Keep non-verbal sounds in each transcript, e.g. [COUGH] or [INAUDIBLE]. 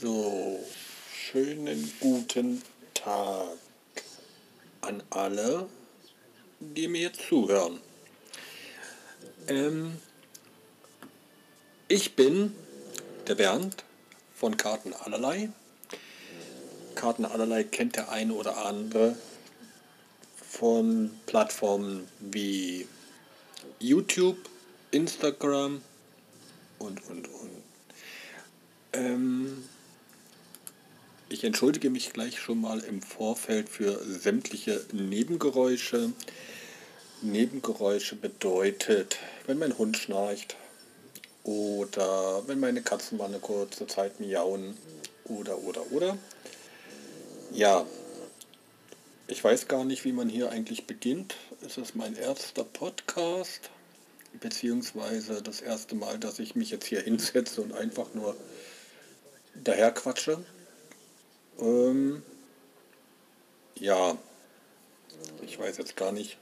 So, schönen guten Tag an alle, die mir jetzt zuhören. Ähm, ich bin der Bernd von Karten allerlei. Karten allerlei kennt der eine oder andere von Plattformen wie YouTube, Instagram und, und, und. Ähm, ich entschuldige mich gleich schon mal im Vorfeld für sämtliche Nebengeräusche. Nebengeräusche bedeutet, wenn mein Hund schnarcht oder wenn meine Katzen mal eine kurze Zeit miauen oder oder oder. Ja, ich weiß gar nicht, wie man hier eigentlich beginnt. Es ist mein erster Podcast, beziehungsweise das erste Mal, dass ich mich jetzt hier hinsetze und einfach nur daher quatsche. Ähm, ja, ich weiß jetzt gar nicht,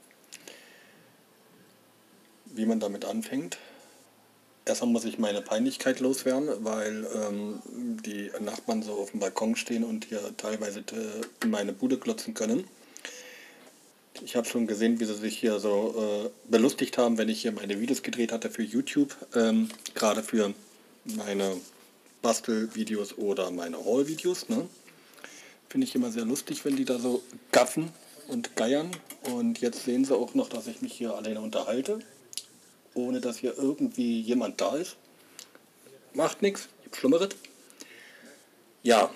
wie man damit anfängt. Erstmal muss ich meine Peinlichkeit loswerden, weil ähm, die Nachbarn so auf dem Balkon stehen und hier teilweise äh, meine Bude klotzen können. Ich habe schon gesehen, wie sie sich hier so äh, belustigt haben, wenn ich hier meine Videos gedreht hatte für YouTube. Ähm, Gerade für meine Bastelvideos oder meine Haul-Videos. Ne? Finde ich immer sehr lustig, wenn die da so gaffen und geiern. Und jetzt sehen sie auch noch, dass ich mich hier alleine unterhalte, ohne dass hier irgendwie jemand da ist. Macht nichts, Schlimmeres. Ja,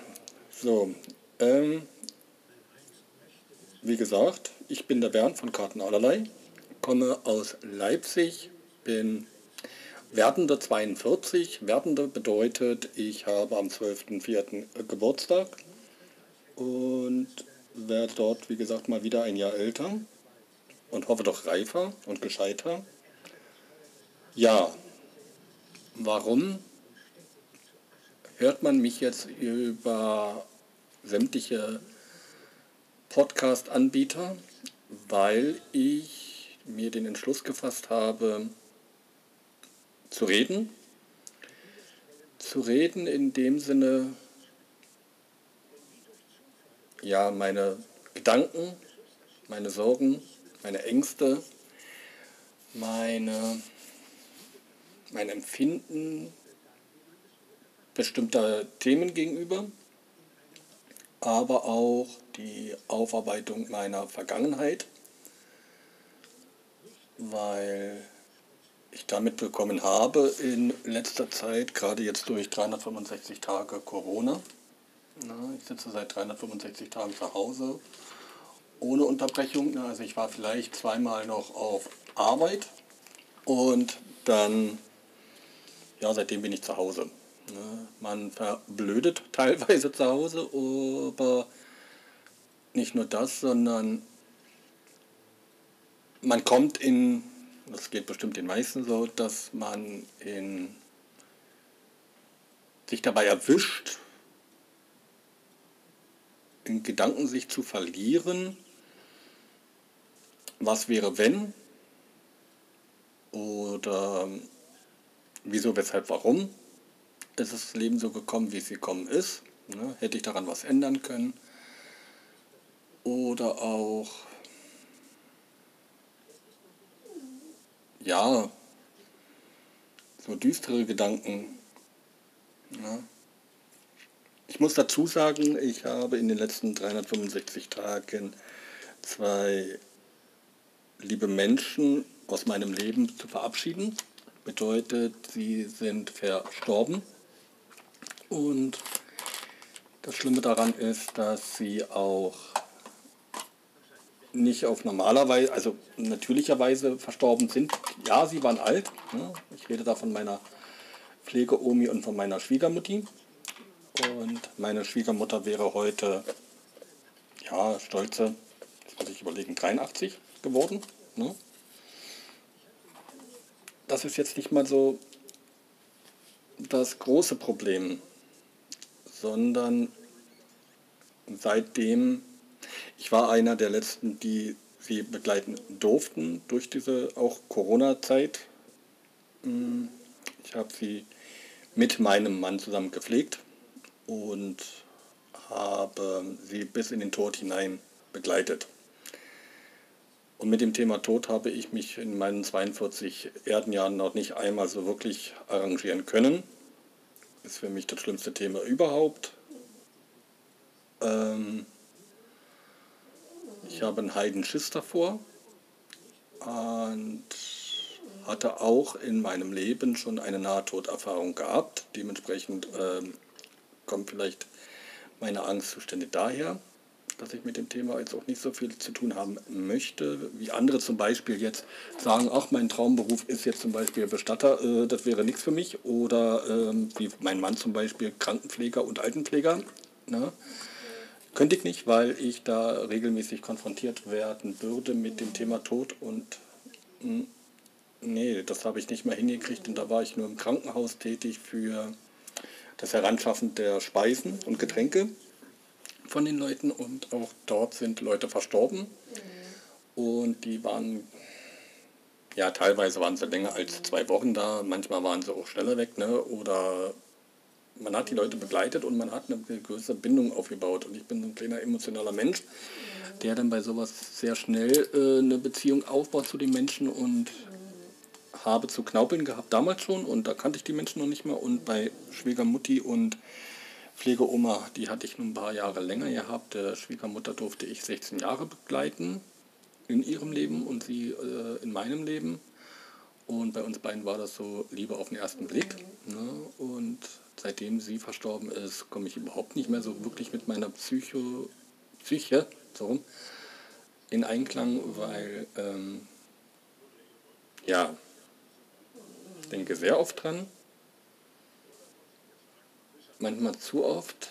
so. Ähm, wie gesagt, ich bin der Bernd von Karten allerlei, komme aus Leipzig, bin Werdender 42. Werdender bedeutet, ich habe am 12.04. Geburtstag und werde dort, wie gesagt, mal wieder ein Jahr älter und hoffe doch reifer und gescheiter. Ja, warum hört man mich jetzt über sämtliche Podcast-Anbieter? Weil ich mir den Entschluss gefasst habe, zu reden. Zu reden in dem Sinne, ja, meine Gedanken, meine Sorgen, meine Ängste, meine, mein Empfinden bestimmter Themen gegenüber, aber auch die Aufarbeitung meiner Vergangenheit, weil ich damit bekommen habe in letzter Zeit, gerade jetzt durch 365 Tage Corona. Ich sitze seit 365 Tagen zu Hause ohne Unterbrechung. also ich war vielleicht zweimal noch auf Arbeit und dann, ja, seitdem bin ich zu Hause. man verblödet [LAUGHS] teilweise zu Hause, aber nicht nur das, sondern man kommt in das geht bestimmt den meisten so, dass man in, sich dabei erwischt, in Gedanken sich zu verlieren, was wäre wenn oder wieso, weshalb, warum ist das Leben so gekommen, wie es gekommen ist. Ne? Hätte ich daran was ändern können? Oder auch ja, so düstere Gedanken. Ja. Ich muss dazu sagen, ich habe in den letzten 365 Tagen zwei liebe Menschen aus meinem Leben zu verabschieden. Bedeutet, sie sind verstorben. Und das Schlimme daran ist, dass sie auch nicht auf normaler Weise, also natürlicherweise verstorben sind. Ja, sie waren alt. Ne? Ich rede da von meiner Pflegeomi und von meiner Schwiegermutti. Und meine Schwiegermutter wäre heute, ja, stolze, jetzt muss ich überlegen, 83 geworden. Ne? Das ist jetzt nicht mal so das große Problem, sondern seitdem ich war einer der letzten, die sie begleiten durften durch diese auch Corona-Zeit. Mm, ich habe sie mit meinem Mann zusammen gepflegt und habe sie bis in den Tod hinein begleitet. Und mit dem Thema Tod habe ich mich in meinen 42 Erdenjahren noch nicht einmal so wirklich arrangieren können. Ist für mich das schlimmste Thema überhaupt. Ähm ich habe einen Heidenschiss davor und hatte auch in meinem Leben schon eine Nahtoderfahrung gehabt. Dementsprechend ähm, kommt vielleicht meine Angstzustände daher dass ich mit dem Thema jetzt auch nicht so viel zu tun haben möchte, wie andere zum Beispiel jetzt sagen, ach, mein Traumberuf ist jetzt zum Beispiel Bestatter, äh, das wäre nichts für mich. Oder ähm, wie mein Mann zum Beispiel Krankenpfleger und Altenpfleger. Ne? Könnte ich nicht, weil ich da regelmäßig konfrontiert werden würde mit dem Thema Tod und mh, hm, nee, das habe ich nicht mehr hingekriegt und da war ich nur im Krankenhaus tätig für das Heranschaffen der Speisen und Getränke von den Leuten und auch dort sind Leute verstorben. Und die waren, ja, teilweise waren sie länger als zwei Wochen da, manchmal waren sie auch schneller weg, ne? Oder man hat die Leute begleitet und man hat eine größere Bindung aufgebaut. Und ich bin so ein kleiner emotionaler Mensch, der dann bei sowas sehr schnell äh, eine Beziehung aufbaut zu den Menschen und habe zu knaupeln gehabt damals schon und da kannte ich die Menschen noch nicht mehr und bei Schwiegermutti und Pflegeoma, die hatte ich nun ein paar Jahre länger gehabt. Der Schwiegermutter durfte ich 16 Jahre begleiten in ihrem Leben und sie äh, in meinem Leben. Und bei uns beiden war das so Liebe auf den ersten Blick. Ne? Und seitdem sie verstorben ist, komme ich überhaupt nicht mehr so wirklich mit meiner Psycho, Psyche so, in Einklang, weil ähm, ja, denke sehr oft dran, manchmal zu oft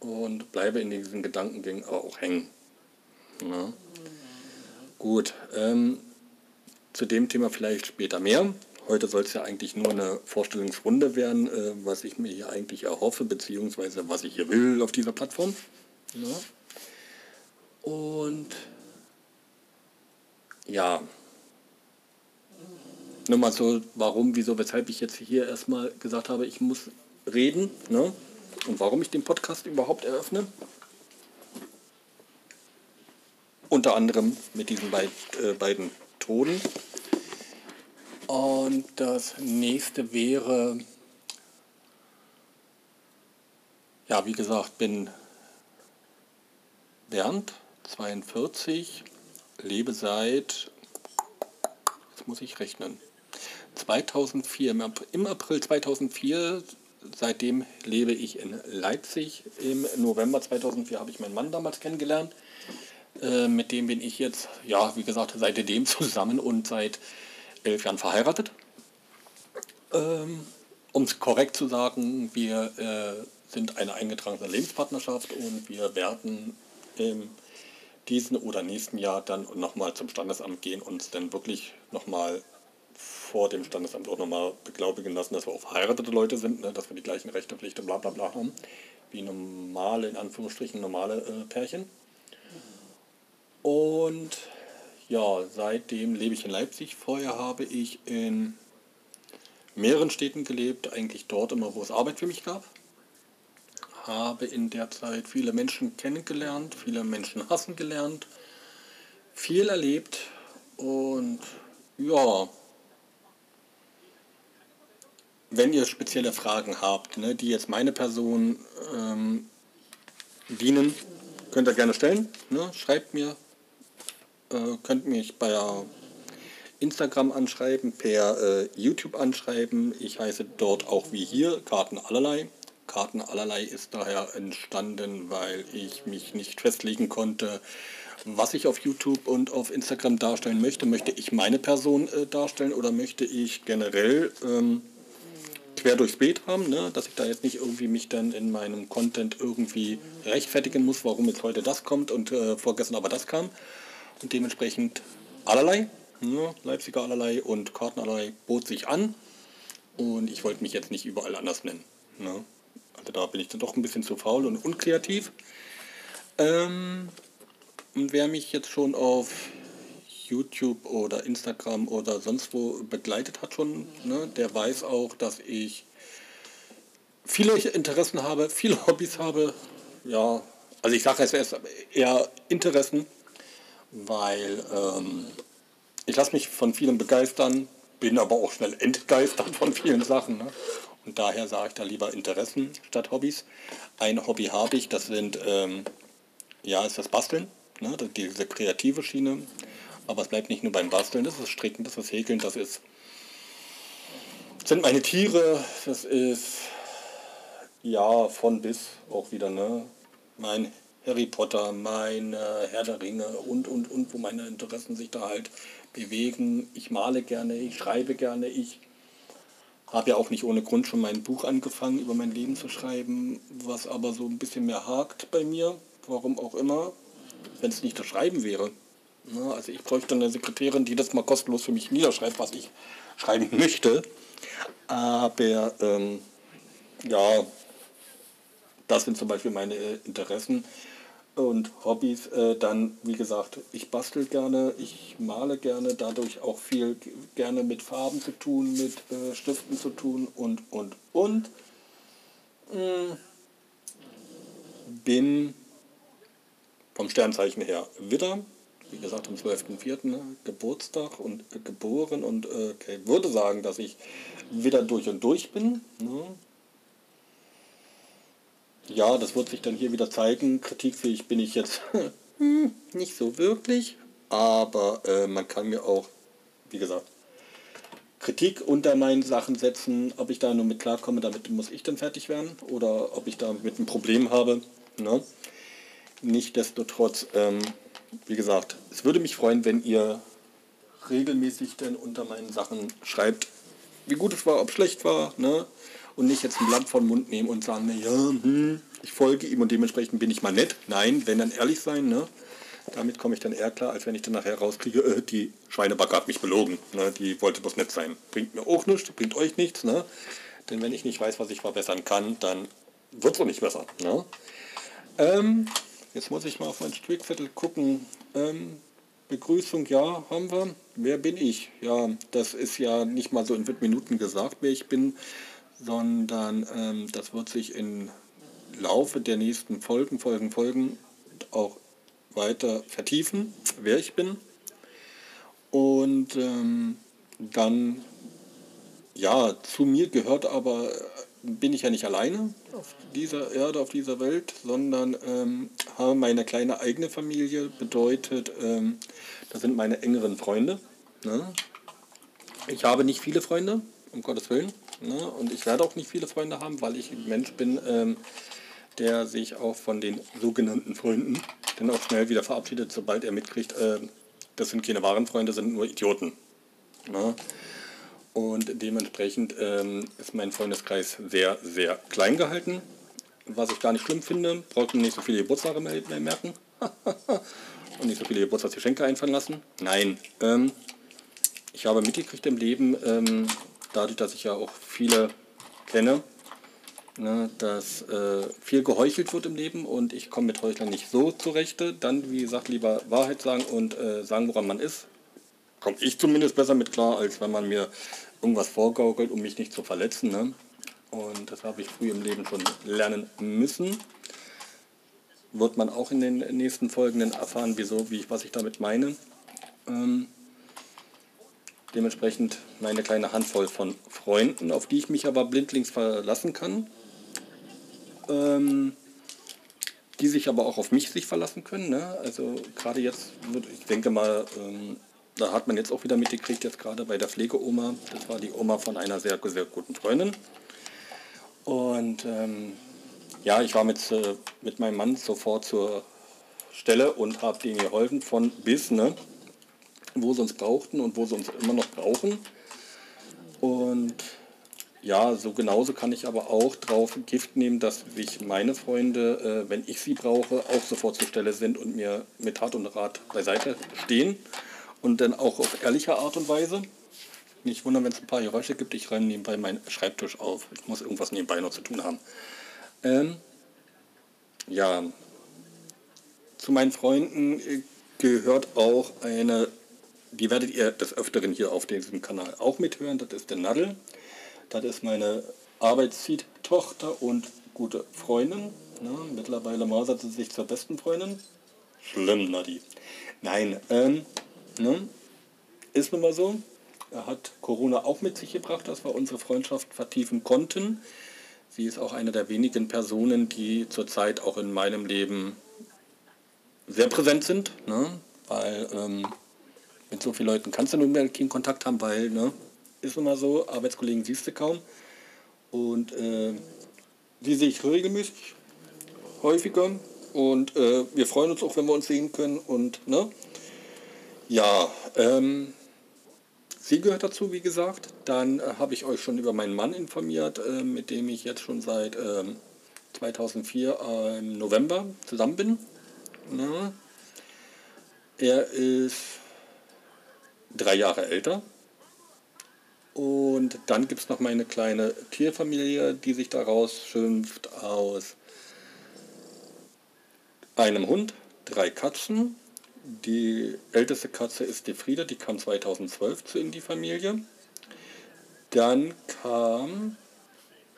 und bleibe in diesen Gedankengängen auch hängen. Ja. Gut, ähm, zu dem Thema vielleicht später mehr. Heute soll es ja eigentlich nur eine Vorstellungsrunde werden, äh, was ich mir hier eigentlich erhoffe, beziehungsweise was ich hier will auf dieser Plattform. Ja. Und ja, nur mal so, warum, wieso, weshalb ich jetzt hier erstmal gesagt habe, ich muss reden ne? und warum ich den Podcast überhaupt eröffne. Unter anderem mit diesen beid, äh, beiden Tonen. Und das nächste wäre, ja, wie gesagt, bin Bernd, 42, lebe seit, jetzt muss ich rechnen, 2004, im April 2004 seitdem lebe ich in Leipzig. Im November 2004 habe ich meinen Mann damals kennengelernt. Äh, mit dem bin ich jetzt, ja, wie gesagt, seitdem zusammen und seit elf Jahren verheiratet. Ähm, um es korrekt zu sagen, wir äh, sind eine eingetragene Lebenspartnerschaft und wir werden im diesen oder nächsten Jahr dann nochmal zum Standesamt gehen und uns dann wirklich nochmal vor dem Standesamt auch nochmal beglaubigen lassen, dass wir auch verheiratete Leute sind, ne, dass wir die gleichen Rechte, Pflichten, bla bla bla haben, wie normale, in Anführungsstrichen, normale äh, Pärchen. Und ja, seitdem lebe ich in Leipzig. Vorher habe ich in mehreren Städten gelebt, eigentlich dort immer, wo es Arbeit für mich gab. Habe in der Zeit viele Menschen kennengelernt, viele Menschen hassen gelernt, viel erlebt und ja, wenn ihr spezielle Fragen habt, ne, die jetzt meine Person ähm, dienen, könnt ihr gerne stellen. Ne? Schreibt mir, äh, könnt mich bei Instagram anschreiben, per äh, YouTube anschreiben. Ich heiße dort auch wie hier Karten allerlei. Karten allerlei ist daher entstanden, weil ich mich nicht festlegen konnte, was ich auf YouTube und auf Instagram darstellen möchte. Möchte ich meine Person äh, darstellen oder möchte ich generell ähm, quer durchs Beet haben, ne? dass ich da jetzt nicht irgendwie mich dann in meinem Content irgendwie rechtfertigen muss, warum jetzt heute das kommt und äh, vorgestern aber das kam. Und dementsprechend allerlei, ne? Leipziger allerlei und Karten allerlei bot sich an. Und ich wollte mich jetzt nicht überall anders nennen. Ne? Also da bin ich dann doch ein bisschen zu faul und unkreativ. Ähm, und wer mich jetzt schon auf YouTube oder Instagram oder sonst wo begleitet hat schon, ne, der weiß auch, dass ich viele Interessen habe, viele [LAUGHS] Hobbys habe. Ja, also ich sage es erst eher Interessen, weil ähm, ich lasse mich von vielen begeistern, bin aber auch schnell entgeistert von vielen Sachen. Ne? Und daher sage ich da lieber Interessen statt Hobbys. Ein Hobby habe ich, das sind, ähm, ja, ist das Basteln, ne? diese kreative Schiene. Aber es bleibt nicht nur beim Basteln, das ist Stricken, das ist Häkeln, das ist, sind meine Tiere, das ist, ja, von bis auch wieder, ne? Mein Harry Potter, mein Herr der Ringe und, und, und, wo meine Interessen sich da halt bewegen. Ich male gerne, ich schreibe gerne, ich habe ja auch nicht ohne Grund schon mein Buch angefangen, über mein Leben zu schreiben, was aber so ein bisschen mehr hakt bei mir, warum auch immer, wenn es nicht das Schreiben wäre. Ja, also ich bräuchte eine Sekretärin, die das mal kostenlos für mich niederschreibt, was ich schreiben möchte. Aber ähm, ja, das sind zum Beispiel meine äh, Interessen und Hobbys, äh, dann wie gesagt, ich bastel gerne, ich male gerne, dadurch auch viel gerne mit Farben zu tun, mit äh, Stiften zu tun und, und, und. Hm. Bin vom Sternzeichen her Widder, wie gesagt am 12.04. Ne, Geburtstag und äh, geboren und äh, würde sagen, dass ich Widder durch und durch bin. Ne? ja, das wird sich dann hier wieder zeigen. Kritikfähig bin ich jetzt [LAUGHS] hm, nicht so wirklich, aber äh, man kann mir auch, wie gesagt, Kritik unter meinen Sachen setzen, ob ich da nur mit klarkomme, damit muss ich dann fertig werden oder ob ich da mit ein Problem habe. Ne? Nichtsdestotrotz, ähm, wie gesagt, es würde mich freuen, wenn ihr regelmäßig dann unter meinen Sachen schreibt, wie gut es war, ob schlecht war, ne? und nicht jetzt ein Blatt von Mund nehmen und sagen, ja, hm, ich folge ihm und dementsprechend bin ich mal nett. Nein, wenn dann ehrlich sein, ne? Damit komme ich dann eher klar, als wenn ich dann nachher rauskriege, äh, die Schweinebacke hat mich belogen. Ne? Die wollte bloß nett sein. Bringt mir auch nichts, bringt euch nichts. Ne? Denn wenn ich nicht weiß, was ich verbessern kann, dann wird es auch nicht besser. Ne? Ähm, jetzt muss ich mal auf meinen Strickzettel gucken. Ähm, Begrüßung, ja, haben wir. Wer bin ich? Ja, das ist ja nicht mal so in Minuten gesagt, wer ich bin sondern ähm, das wird sich im Laufe der nächsten Folgen, Folgen, Folgen auch weiter vertiefen, wer ich bin. Und ähm, dann, ja, zu mir gehört aber, bin ich ja nicht alleine auf dieser Erde, auf dieser Welt, sondern ähm, habe meine kleine eigene Familie, bedeutet, ähm, das sind meine engeren Freunde. Ne? Ich habe nicht viele Freunde, um Gottes Willen. Ne? Und ich werde auch nicht viele Freunde haben, weil ich ein Mensch bin, ähm, der sich auch von den sogenannten Freunden dann auch schnell wieder verabschiedet, sobald er mitkriegt, äh, das sind keine wahren Freunde, sind nur Idioten. Ne? Und dementsprechend ähm, ist mein Freundeskreis sehr, sehr klein gehalten. Was ich gar nicht schlimm finde, braucht man nicht so viele Geburtstage mehr, merken. [LAUGHS] und nicht so viele Geburtstagsgeschenke einfallen lassen. Nein, ähm, ich habe mitgekriegt im Leben, ähm, dadurch, dass ich ja auch viele kenne, ne, dass äh, viel geheuchelt wird im Leben und ich komme mit Heuchlern nicht so zurechte. Dann, wie gesagt, lieber Wahrheit sagen und äh, sagen, woran man ist. Komme ich zumindest besser mit klar, als wenn man mir irgendwas vorgaukelt, um mich nicht zu verletzen. Ne? Und das habe ich früh im Leben schon lernen müssen. Wird man auch in den nächsten Folgenden erfahren, wieso, wie ich, was ich damit meine. Ähm, Dementsprechend meine kleine Handvoll von Freunden, auf die ich mich aber blindlings verlassen kann. Ähm, die sich aber auch auf mich sich verlassen können. Ne? Also gerade jetzt, ich denke mal, ähm, da hat man jetzt auch wieder mitgekriegt, jetzt gerade bei der Pflegeoma. Das war die Oma von einer sehr, sehr guten Freundin. Und ähm, ja, ich war mit, äh, mit meinem Mann sofort zur Stelle und habe denen geholfen von bis. Ne? wo sie uns brauchten und wo sie uns immer noch brauchen. Und ja, so genauso kann ich aber auch drauf Gift nehmen, dass sich meine Freunde, äh, wenn ich sie brauche, auch sofort zur Stelle sind und mir mit Tat und Rat beiseite stehen. Und dann auch auf ehrliche Art und Weise. Nicht wundern, wenn es ein paar Geräusche gibt. Ich räume nebenbei meinen Schreibtisch auf. Ich muss irgendwas nebenbei noch zu tun haben. Ähm, ja, zu meinen Freunden äh, gehört auch eine die werdet ihr des Öfteren hier auf diesem Kanal auch mithören. Das ist der Nadel. Das ist meine Arbeitszieht, Tochter und gute Freundin. Ne? Mittlerweile mausert sie sich zur besten Freundin. Schlimm, Nadi. Nein, ähm, ne? ist nun mal so. Er hat Corona auch mit sich gebracht, dass wir unsere Freundschaft vertiefen konnten. Sie ist auch eine der wenigen Personen, die zurzeit auch in meinem Leben sehr präsent sind, ne? weil ähm, mit so vielen Leuten kannst du nun mehr keinen Kontakt haben, weil, ne, ist immer so, Arbeitskollegen siehst du kaum. Und äh, die sehe ich regelmäßig, häufiger. Und äh, wir freuen uns auch, wenn wir uns sehen können. Und, ne, ja, ähm, sie gehört dazu, wie gesagt. Dann äh, habe ich euch schon über meinen Mann informiert, äh, mit dem ich jetzt schon seit 2004 ähm, im November zusammen bin. Ne? Er ist drei Jahre älter. Und dann gibt es noch meine kleine Tierfamilie, die sich daraus schimpft aus einem Hund, drei Katzen. Die älteste Katze ist die Frieda, die kam 2012 zu in die Familie. Dann kam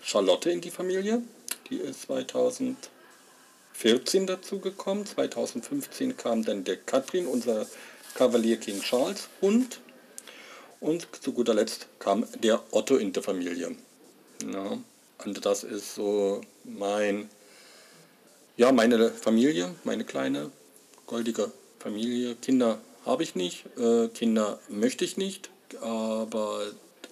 Charlotte in die Familie, die ist 2014 dazu gekommen. 2015 kam dann der Katrin, unser Kavalier King Charles Hund. Und zu guter Letzt kam der Otto in der Familie. Ja, und das ist so mein, ja, meine Familie, meine kleine goldige Familie. Kinder habe ich nicht, äh, Kinder möchte ich nicht, aber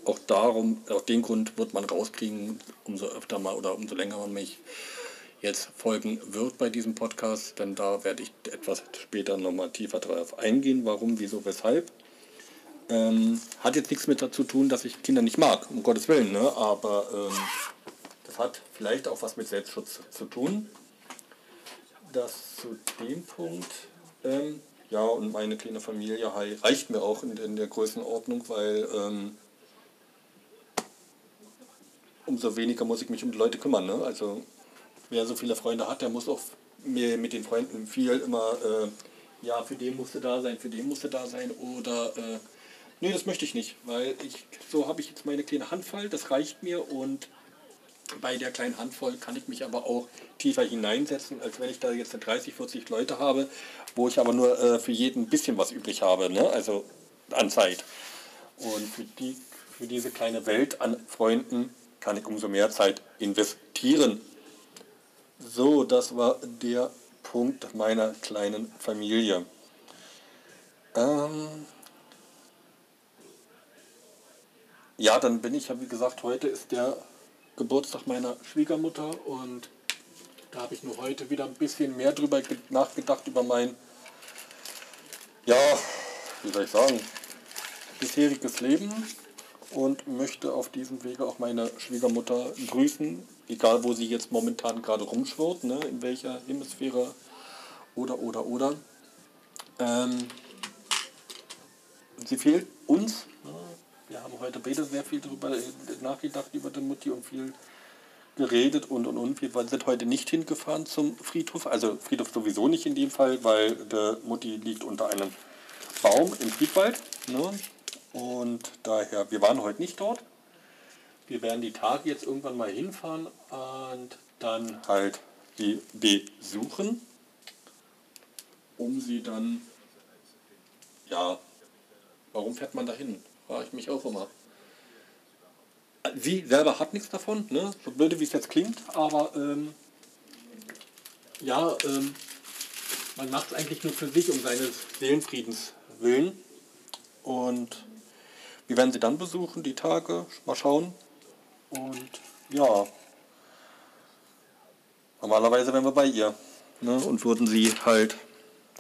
auch darum, aus dem Grund wird man rauskriegen, umso öfter mal oder umso länger man mich jetzt folgen wird bei diesem Podcast, denn da werde ich etwas später nochmal tiefer drauf eingehen, warum, wieso, weshalb. Ähm, hat jetzt nichts mit dazu tun, dass ich Kinder nicht mag, um Gottes Willen, ne? aber ähm, das hat vielleicht auch was mit Selbstschutz zu tun. Das zu dem Punkt, ähm, ja, und meine kleine Familie reicht mir auch in, in der Größenordnung, weil ähm, umso weniger muss ich mich um die Leute kümmern. Ne? Also wer so viele Freunde hat, der muss auch mir mit den Freunden viel immer, äh, ja, für den musste da sein, für den musste da sein oder, äh, nee, das möchte ich nicht, weil ich, so habe ich jetzt meine kleine Handvoll, das reicht mir und bei der kleinen Handvoll kann ich mich aber auch tiefer hineinsetzen, als wenn ich da jetzt 30, 40 Leute habe, wo ich aber nur äh, für jeden ein bisschen was übrig habe, ne? also an Zeit. Und für, die, für diese kleine Welt an Freunden kann ich umso mehr Zeit investieren. So, das war der Punkt meiner kleinen Familie. Ähm ja, dann bin ich wie gesagt, heute ist der Geburtstag meiner Schwiegermutter und da habe ich nur heute wieder ein bisschen mehr drüber nachgedacht, über mein, ja, wie soll ich sagen, bisheriges Leben und möchte auf diesem Wege auch meine Schwiegermutter grüßen, egal wo sie jetzt momentan gerade rumschwirrt, ne, in welcher Hemisphäre oder oder oder. Ähm, sie fehlt uns. Ne? Wir haben heute beide sehr viel darüber nachgedacht über die Mutti und viel geredet und und und. Wir sind heute nicht hingefahren zum Friedhof, also Friedhof sowieso nicht in dem Fall, weil der Mutti liegt unter einem Baum im Friedwald. Ne? Und daher, wir waren heute nicht dort. Wir werden die Tage jetzt irgendwann mal hinfahren und dann halt sie besuchen, um sie dann, ja, warum fährt man da hin? Frage ich mich auch immer. Sie selber hat nichts davon, ne? so blöde wie es jetzt klingt, aber ähm, ja, ähm, man macht es eigentlich nur für sich, um seines Seelenfriedens willen. Und wir werden sie dann besuchen, die Tage, mal schauen. Und ja, normalerweise wären wir bei ihr ne, und würden sie halt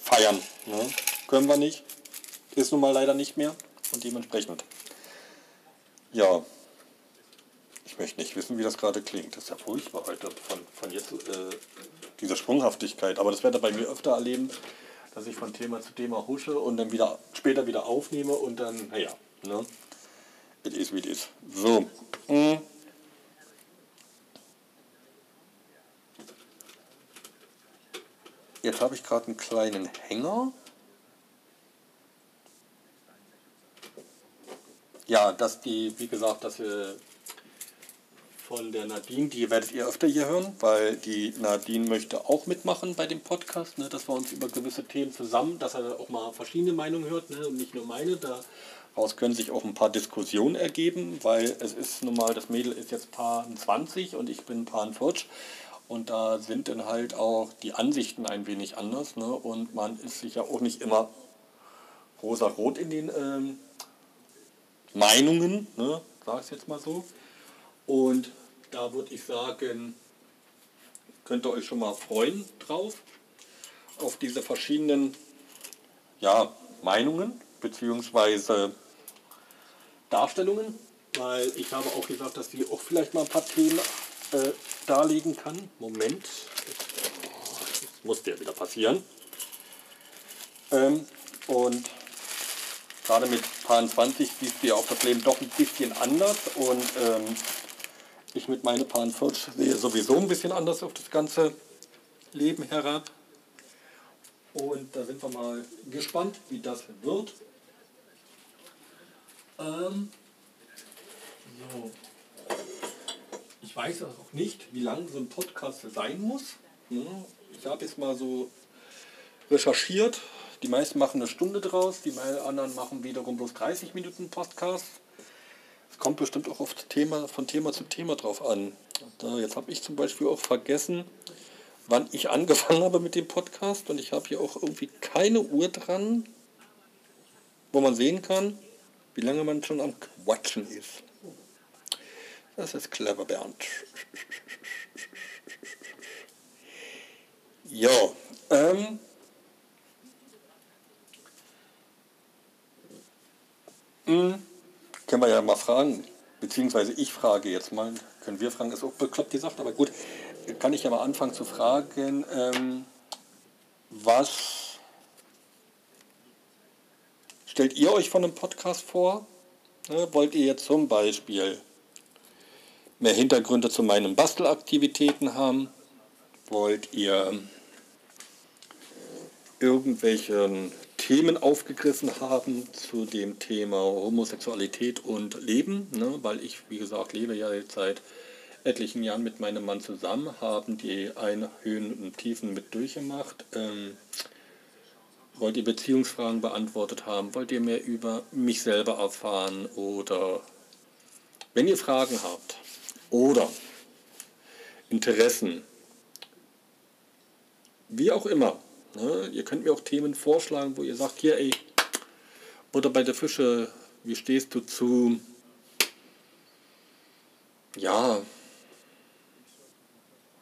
feiern. Ne. Können wir nicht, ist nun mal leider nicht mehr und dementsprechend. Ja, ich möchte nicht wissen, wie das gerade klingt. Das ist ja furchtbar heute von, von jetzt, äh, dieser Sprunghaftigkeit. Aber das werde ich bei mir öfter erleben, dass ich von Thema zu Thema husche und dann wieder später wieder aufnehme und dann, naja, ne? It is wie it is. So. Hm. Jetzt habe ich gerade einen kleinen Hänger. Ja, dass die, wie gesagt, dass wir von der Nadine, die werdet ihr öfter hier hören, weil die Nadine möchte auch mitmachen bei dem Podcast, ne, dass wir uns über gewisse Themen zusammen, dass er auch mal verschiedene Meinungen hört ne, und nicht nur meine. Daraus können sich auch ein paar Diskussionen ergeben, weil es ist nun mal, das Mädel ist jetzt paar 20 und ich bin paar 40 und da sind dann halt auch die Ansichten ein wenig anders ne, und man ist sich ja auch nicht immer rosa-rot in den ähm, Meinungen, ne, sag ich jetzt mal so. Und da würde ich sagen, könnt ihr euch schon mal freuen drauf, auf diese verschiedenen ja, Meinungen bzw. Darstellungen, weil ich habe auch gesagt, dass sie auch vielleicht mal ein paar Themen äh, darlegen kann. Moment, das muss ja wieder passieren. Ähm, und gerade mit Paar 20 siehst du ja auch das Leben doch ein bisschen anders und ähm, ich mit meinen Paar 40 sehe sowieso ein bisschen anders auf das ganze Leben herab. Und da sind wir mal gespannt, wie das wird. Ähm, so. Ich weiß auch nicht, wie lang so ein Podcast sein muss. Ich habe jetzt mal so recherchiert, die meisten machen eine Stunde draus, die anderen machen wiederum bloß 30 Minuten Podcast. Es kommt bestimmt auch auf Thema, von Thema zu Thema drauf an. Da, jetzt habe ich zum Beispiel auch vergessen, wann ich [LAUGHS] angefangen habe mit dem Podcast und ich habe hier auch irgendwie keine Uhr dran, wo man sehen kann, wie lange man schon am Quatschen ist. Das ist clever, Bernd. Ja, ähm, Mhm. Können wir ja mal fragen, beziehungsweise ich frage jetzt mal, können wir fragen, ist auch bekloppt gesagt, aber gut, kann ich ja mal anfangen zu fragen, ähm, was stellt ihr euch von einem Podcast vor? Ne, wollt ihr jetzt zum Beispiel mehr Hintergründe zu meinen Bastelaktivitäten haben? Wollt ihr irgendwelchen Themen aufgegriffen haben zu dem Thema Homosexualität und Leben, ne? weil ich, wie gesagt, lebe ja jetzt seit etlichen Jahren mit meinem Mann zusammen, haben die einen Höhen und Tiefen mit durchgemacht. Ähm, wollt ihr Beziehungsfragen beantwortet haben? Wollt ihr mehr über mich selber erfahren? Oder wenn ihr Fragen habt oder Interessen, wie auch immer, Ne? Ihr könnt mir auch Themen vorschlagen, wo ihr sagt, hier, ey, Butter bei der Fische, wie stehst du zu, ja,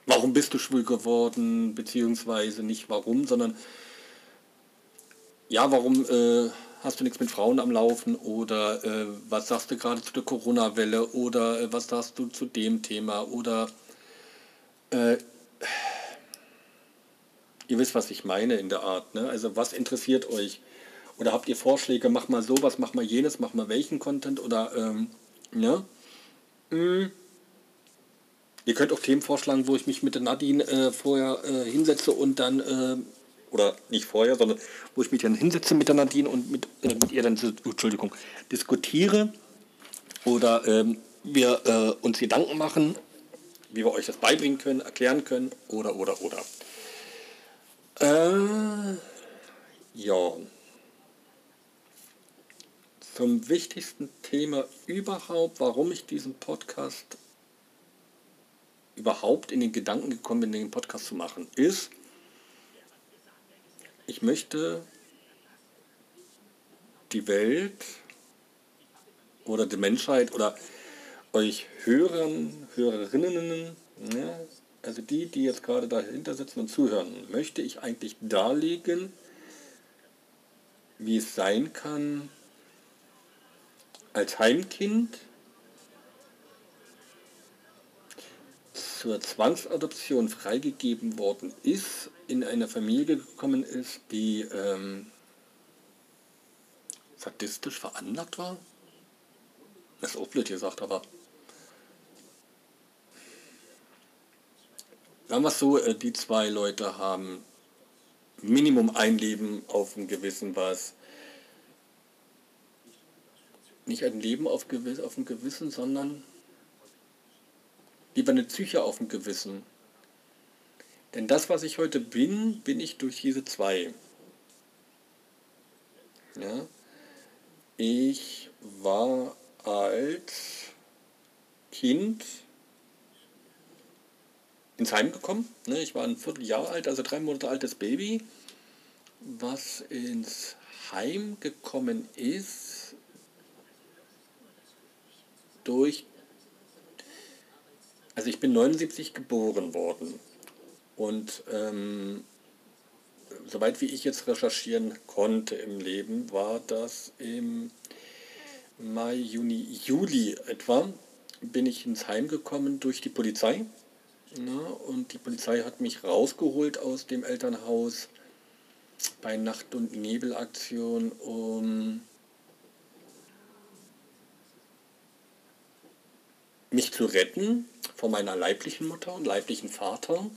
warum bist du schwul geworden, beziehungsweise nicht warum, sondern ja, warum äh, hast du nichts mit Frauen am Laufen? Oder äh, was sagst du gerade zu der Corona-Welle? Oder äh, was sagst du zu dem Thema? Oder äh, ihr wisst, was ich meine in der Art. Ne? Also was interessiert euch? Oder habt ihr Vorschläge, mach mal sowas, mach mal jenes, mach mal welchen Content oder ähm, ne? Mhm. Ihr könnt auch Themen vorschlagen, wo ich mich mit der Nadine äh, vorher äh, hinsetze und dann, äh, oder nicht vorher, sondern wo ich mich dann hinsetze mit der Nadine und mit, äh, mit ihr dann, Entschuldigung, diskutiere. Oder ähm, wir äh, uns Gedanken machen, wie wir euch das beibringen können, erklären können, oder, oder, oder. Äh, ja. Zum wichtigsten Thema überhaupt, warum ich diesen Podcast überhaupt in den Gedanken gekommen bin, den Podcast zu machen, ist, ich möchte die Welt oder die Menschheit oder euch Hörern, Hörerinnen, ne, also die, die jetzt gerade dahinter sitzen und zuhören, möchte ich eigentlich darlegen, wie es sein kann, als Heimkind zur Zwangsadoption freigegeben worden ist, in eine Familie gekommen ist, die ähm, sadistisch veranlagt war. Das ist auch blöd gesagt, aber Sagen wir es so, äh, die zwei Leute haben Minimum ein Leben auf dem Gewissen, was nicht ein Leben auf, Gewiss, auf dem Gewissen, sondern lieber eine Psyche auf dem Gewissen. Denn das, was ich heute bin, bin ich durch diese zwei. Ja? Ich war als Kind ins Heim gekommen. Ne? Ich war ein Vierteljahr alt, also drei Monate altes Baby, was ins Heim gekommen ist durch... Also ich bin 79 geboren worden. Und ähm, soweit wie ich jetzt recherchieren konnte im Leben, war das im Mai, Juni, Juli etwa, bin ich ins Heim gekommen durch die Polizei. Na, und die Polizei hat mich rausgeholt aus dem Elternhaus bei Nacht- und Nebelaktion, um mich zu retten vor meiner leiblichen Mutter und leiblichen Vater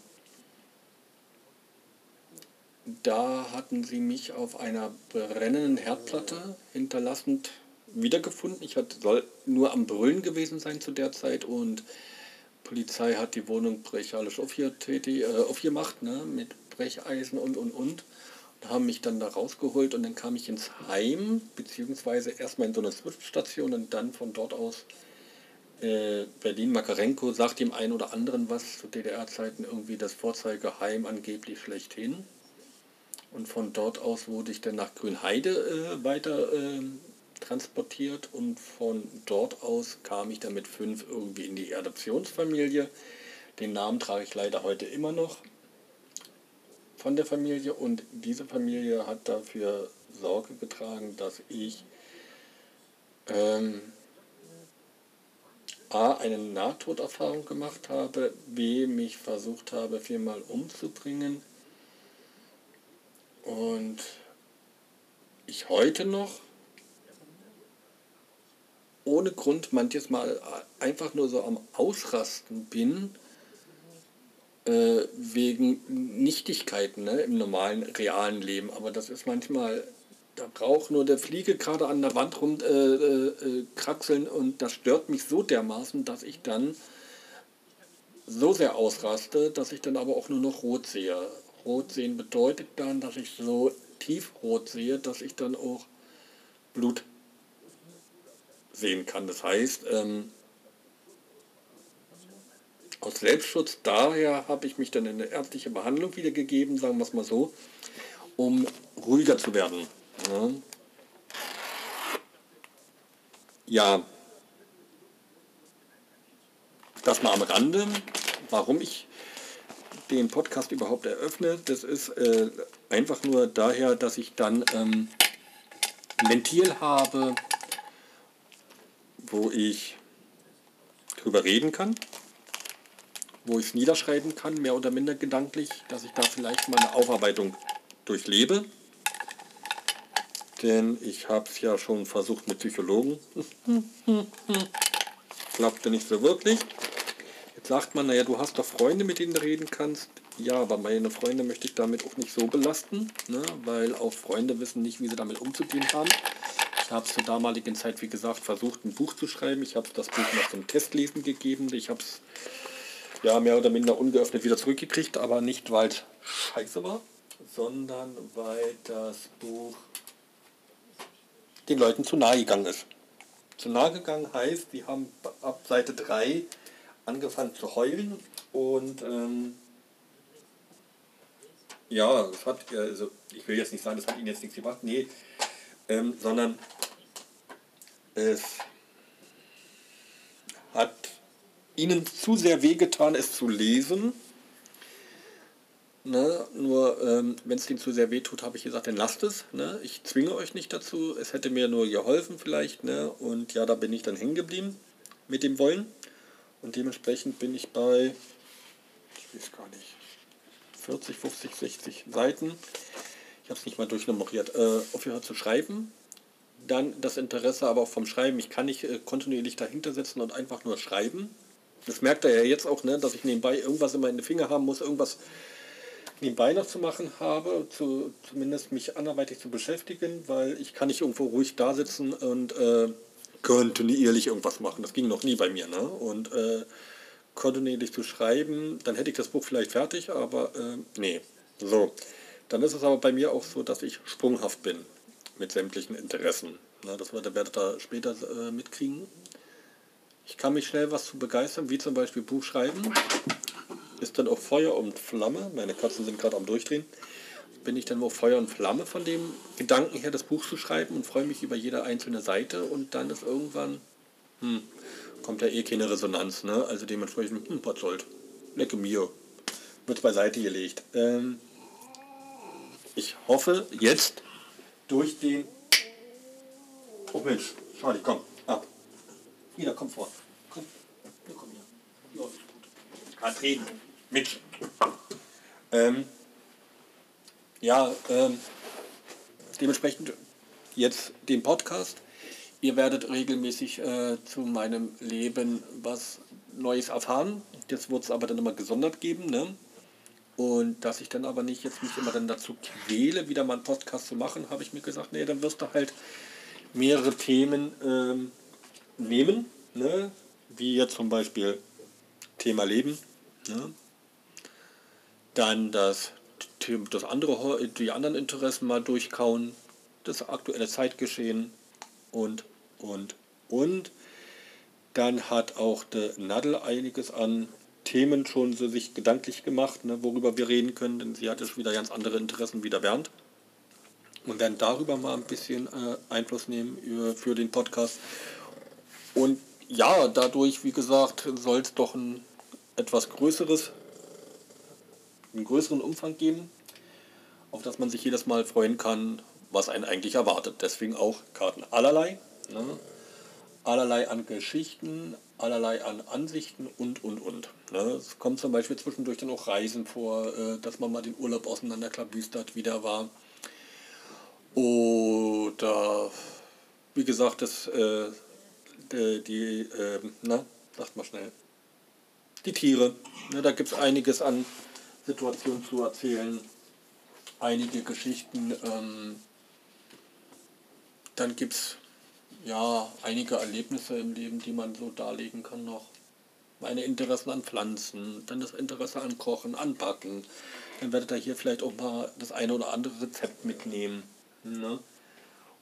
da hatten sie mich auf einer brennenden Herdplatte hinterlassend wiedergefunden. Ich hatte, soll nur am Brüllen gewesen sein zu der Zeit und Polizei hat die Wohnung brechalisch äh, aufgemacht, ne, mit Brecheisen und und und. Und haben mich dann da rausgeholt und dann kam ich ins Heim, beziehungsweise erstmal in so eine Zwischenstation und dann von dort aus äh, Berlin-Makarenko sagt dem einen oder anderen was zu DDR-Zeiten irgendwie das Vorzeigeheim angeblich schlechthin. Und von dort aus wurde ich dann nach Grünheide äh, weiter äh, transportiert und von dort aus kam ich dann mit fünf irgendwie in die Adoptionsfamilie. Den Namen trage ich leider heute immer noch von der Familie und diese Familie hat dafür Sorge getragen, dass ich ähm, A, eine Nahtoderfahrung gemacht habe, B, mich versucht habe, viermal umzubringen und ich heute noch ohne Grund manches Mal einfach nur so am Ausrasten bin, äh, wegen Nichtigkeiten ne, im normalen, realen Leben. Aber das ist manchmal, da braucht nur der Fliege gerade an der Wand rum äh, äh, äh, und das stört mich so dermaßen, dass ich dann so sehr ausraste, dass ich dann aber auch nur noch rot sehe. Rot sehen bedeutet dann, dass ich so tiefrot sehe, dass ich dann auch Blut sehen kann. Das heißt, ähm, aus Selbstschutz daher habe ich mich dann in eine ärztliche Behandlung wiedergegeben, sagen wir es mal so, um ruhiger zu werden. Ja, das mal am Rande, warum ich den Podcast überhaupt eröffne, das ist äh, einfach nur daher, dass ich dann ähm, ein Ventil habe, wo ich drüber reden kann, wo ich es niederschreiben kann, mehr oder minder gedanklich, dass ich da vielleicht mal eine Aufarbeitung durchlebe. Denn ich habe es ja schon versucht mit Psychologen. [LAUGHS] Klappte nicht so wirklich sagt man, naja, du hast doch Freunde, mit denen du reden kannst. Ja, aber meine Freunde möchte ich damit auch nicht so belasten, ne? weil auch Freunde wissen nicht, wie sie damit umzugehen haben. Habe zur damaligen Zeit, wie gesagt, versucht, ein Buch zu schreiben. Ich habe das Buch noch zum Testlesen gegeben. Ich habe es ja mehr oder minder ungeöffnet wieder zurückgekriegt, aber nicht, weil es scheiße war, sondern weil das Buch den Leuten zu nahe gegangen ist. Zu nahe gegangen heißt, die haben ab Seite 3 angefangen zu heulen und ähm, ja, es hat, also ich will jetzt nicht sagen, das hat ihn jetzt nichts gemacht, nee, ähm, sondern es hat ihnen zu sehr wehgetan, es zu lesen. Ne? Nur ähm, wenn es ihnen zu sehr weh tut, habe ich gesagt, dann lasst es. Ne? Ich zwinge euch nicht dazu. Es hätte mir nur geholfen vielleicht. Ne? Und ja, da bin ich dann hängen geblieben mit dem Wollen. Und dementsprechend bin ich bei, ich weiß gar nicht, 40, 50, 60 Seiten. Ich habe es nicht mal durchnummeriert. Äh, aufgehört zu schreiben. Dann das Interesse aber auch vom Schreiben. Ich kann nicht äh, kontinuierlich dahinter sitzen und einfach nur schreiben. Das merkt er ja jetzt auch, ne, dass ich nebenbei irgendwas in den Finger haben muss, irgendwas nebenbei noch zu machen habe, zu, zumindest mich anderweitig zu beschäftigen, weil ich kann nicht irgendwo ruhig da sitzen und äh, kontinuierlich irgendwas machen. Das ging noch nie bei mir. Ne? Und äh, kontinuierlich zu schreiben, dann hätte ich das Buch vielleicht fertig, aber äh, nee. So. Dann ist es aber bei mir auch so, dass ich sprunghaft bin mit sämtlichen Interessen. Na, das werdet ihr da später äh, mitkriegen. Ich kann mich schnell was zu begeistern, wie zum Beispiel Buchschreiben. Ist dann auch Feuer und Flamme. Meine Katzen sind gerade am Durchdrehen. Bin ich dann auch Feuer und Flamme von dem Gedanken her, das Buch zu schreiben und freue mich über jede einzelne Seite und dann ist irgendwann, hm, kommt ja eh keine Resonanz, ne? Also dementsprechend, hm, was soll's. Lecke mir. Wird beiseite gelegt. Ähm, ich hoffe jetzt durch den. Oh Mensch, Charlie, komm, ab. Wieder, komm vor. Komm, ja, komm hier. Ja, ist gut. Katrin, mit. Ähm, ja, ähm, dementsprechend jetzt den Podcast. Ihr werdet regelmäßig äh, zu meinem Leben was Neues erfahren. Das wird es aber dann immer gesondert geben. Ne? Und dass ich dann aber nicht jetzt mich immer dann dazu quäle, wieder mal einen Podcast zu machen, habe ich mir gesagt, nee, dann wirst du halt mehrere Themen ähm, nehmen, ne? wie jetzt zum Beispiel Thema Leben, ne? dann das, das andere, die anderen Interessen mal durchkauen, das aktuelle Zeitgeschehen und, und, und. Dann hat auch der Nadel einiges an Themen schon so sich gedanklich gemacht, ne, worüber wir reden können, denn sie hatte schon wieder ganz andere Interessen wie der Bernd. Und werden darüber mal ein bisschen äh, Einfluss nehmen über, für den Podcast. Und ja, dadurch, wie gesagt, soll es doch ein etwas größeres, einen größeren Umfang geben, auf das man sich jedes Mal freuen kann, was einen eigentlich erwartet. Deswegen auch Karten allerlei. Ne? Allerlei an Geschichten, allerlei an Ansichten und, und, und. Ne? Es kommt zum Beispiel zwischendurch dann auch Reisen vor, äh, dass man mal den Urlaub auseinanderklabüstert, wie der war. Oder, wie gesagt, das, äh, die, die äh, na, sagt mal schnell, die Tiere. Ne? Da gibt es einiges an Situationen zu erzählen, einige Geschichten. Ähm, dann gibt es ja, einige Erlebnisse im Leben, die man so darlegen kann noch. Meine Interessen an Pflanzen, dann das Interesse an Kochen, an Backen. Dann werdet ihr hier vielleicht auch mal das eine oder andere Rezept mitnehmen. Ne?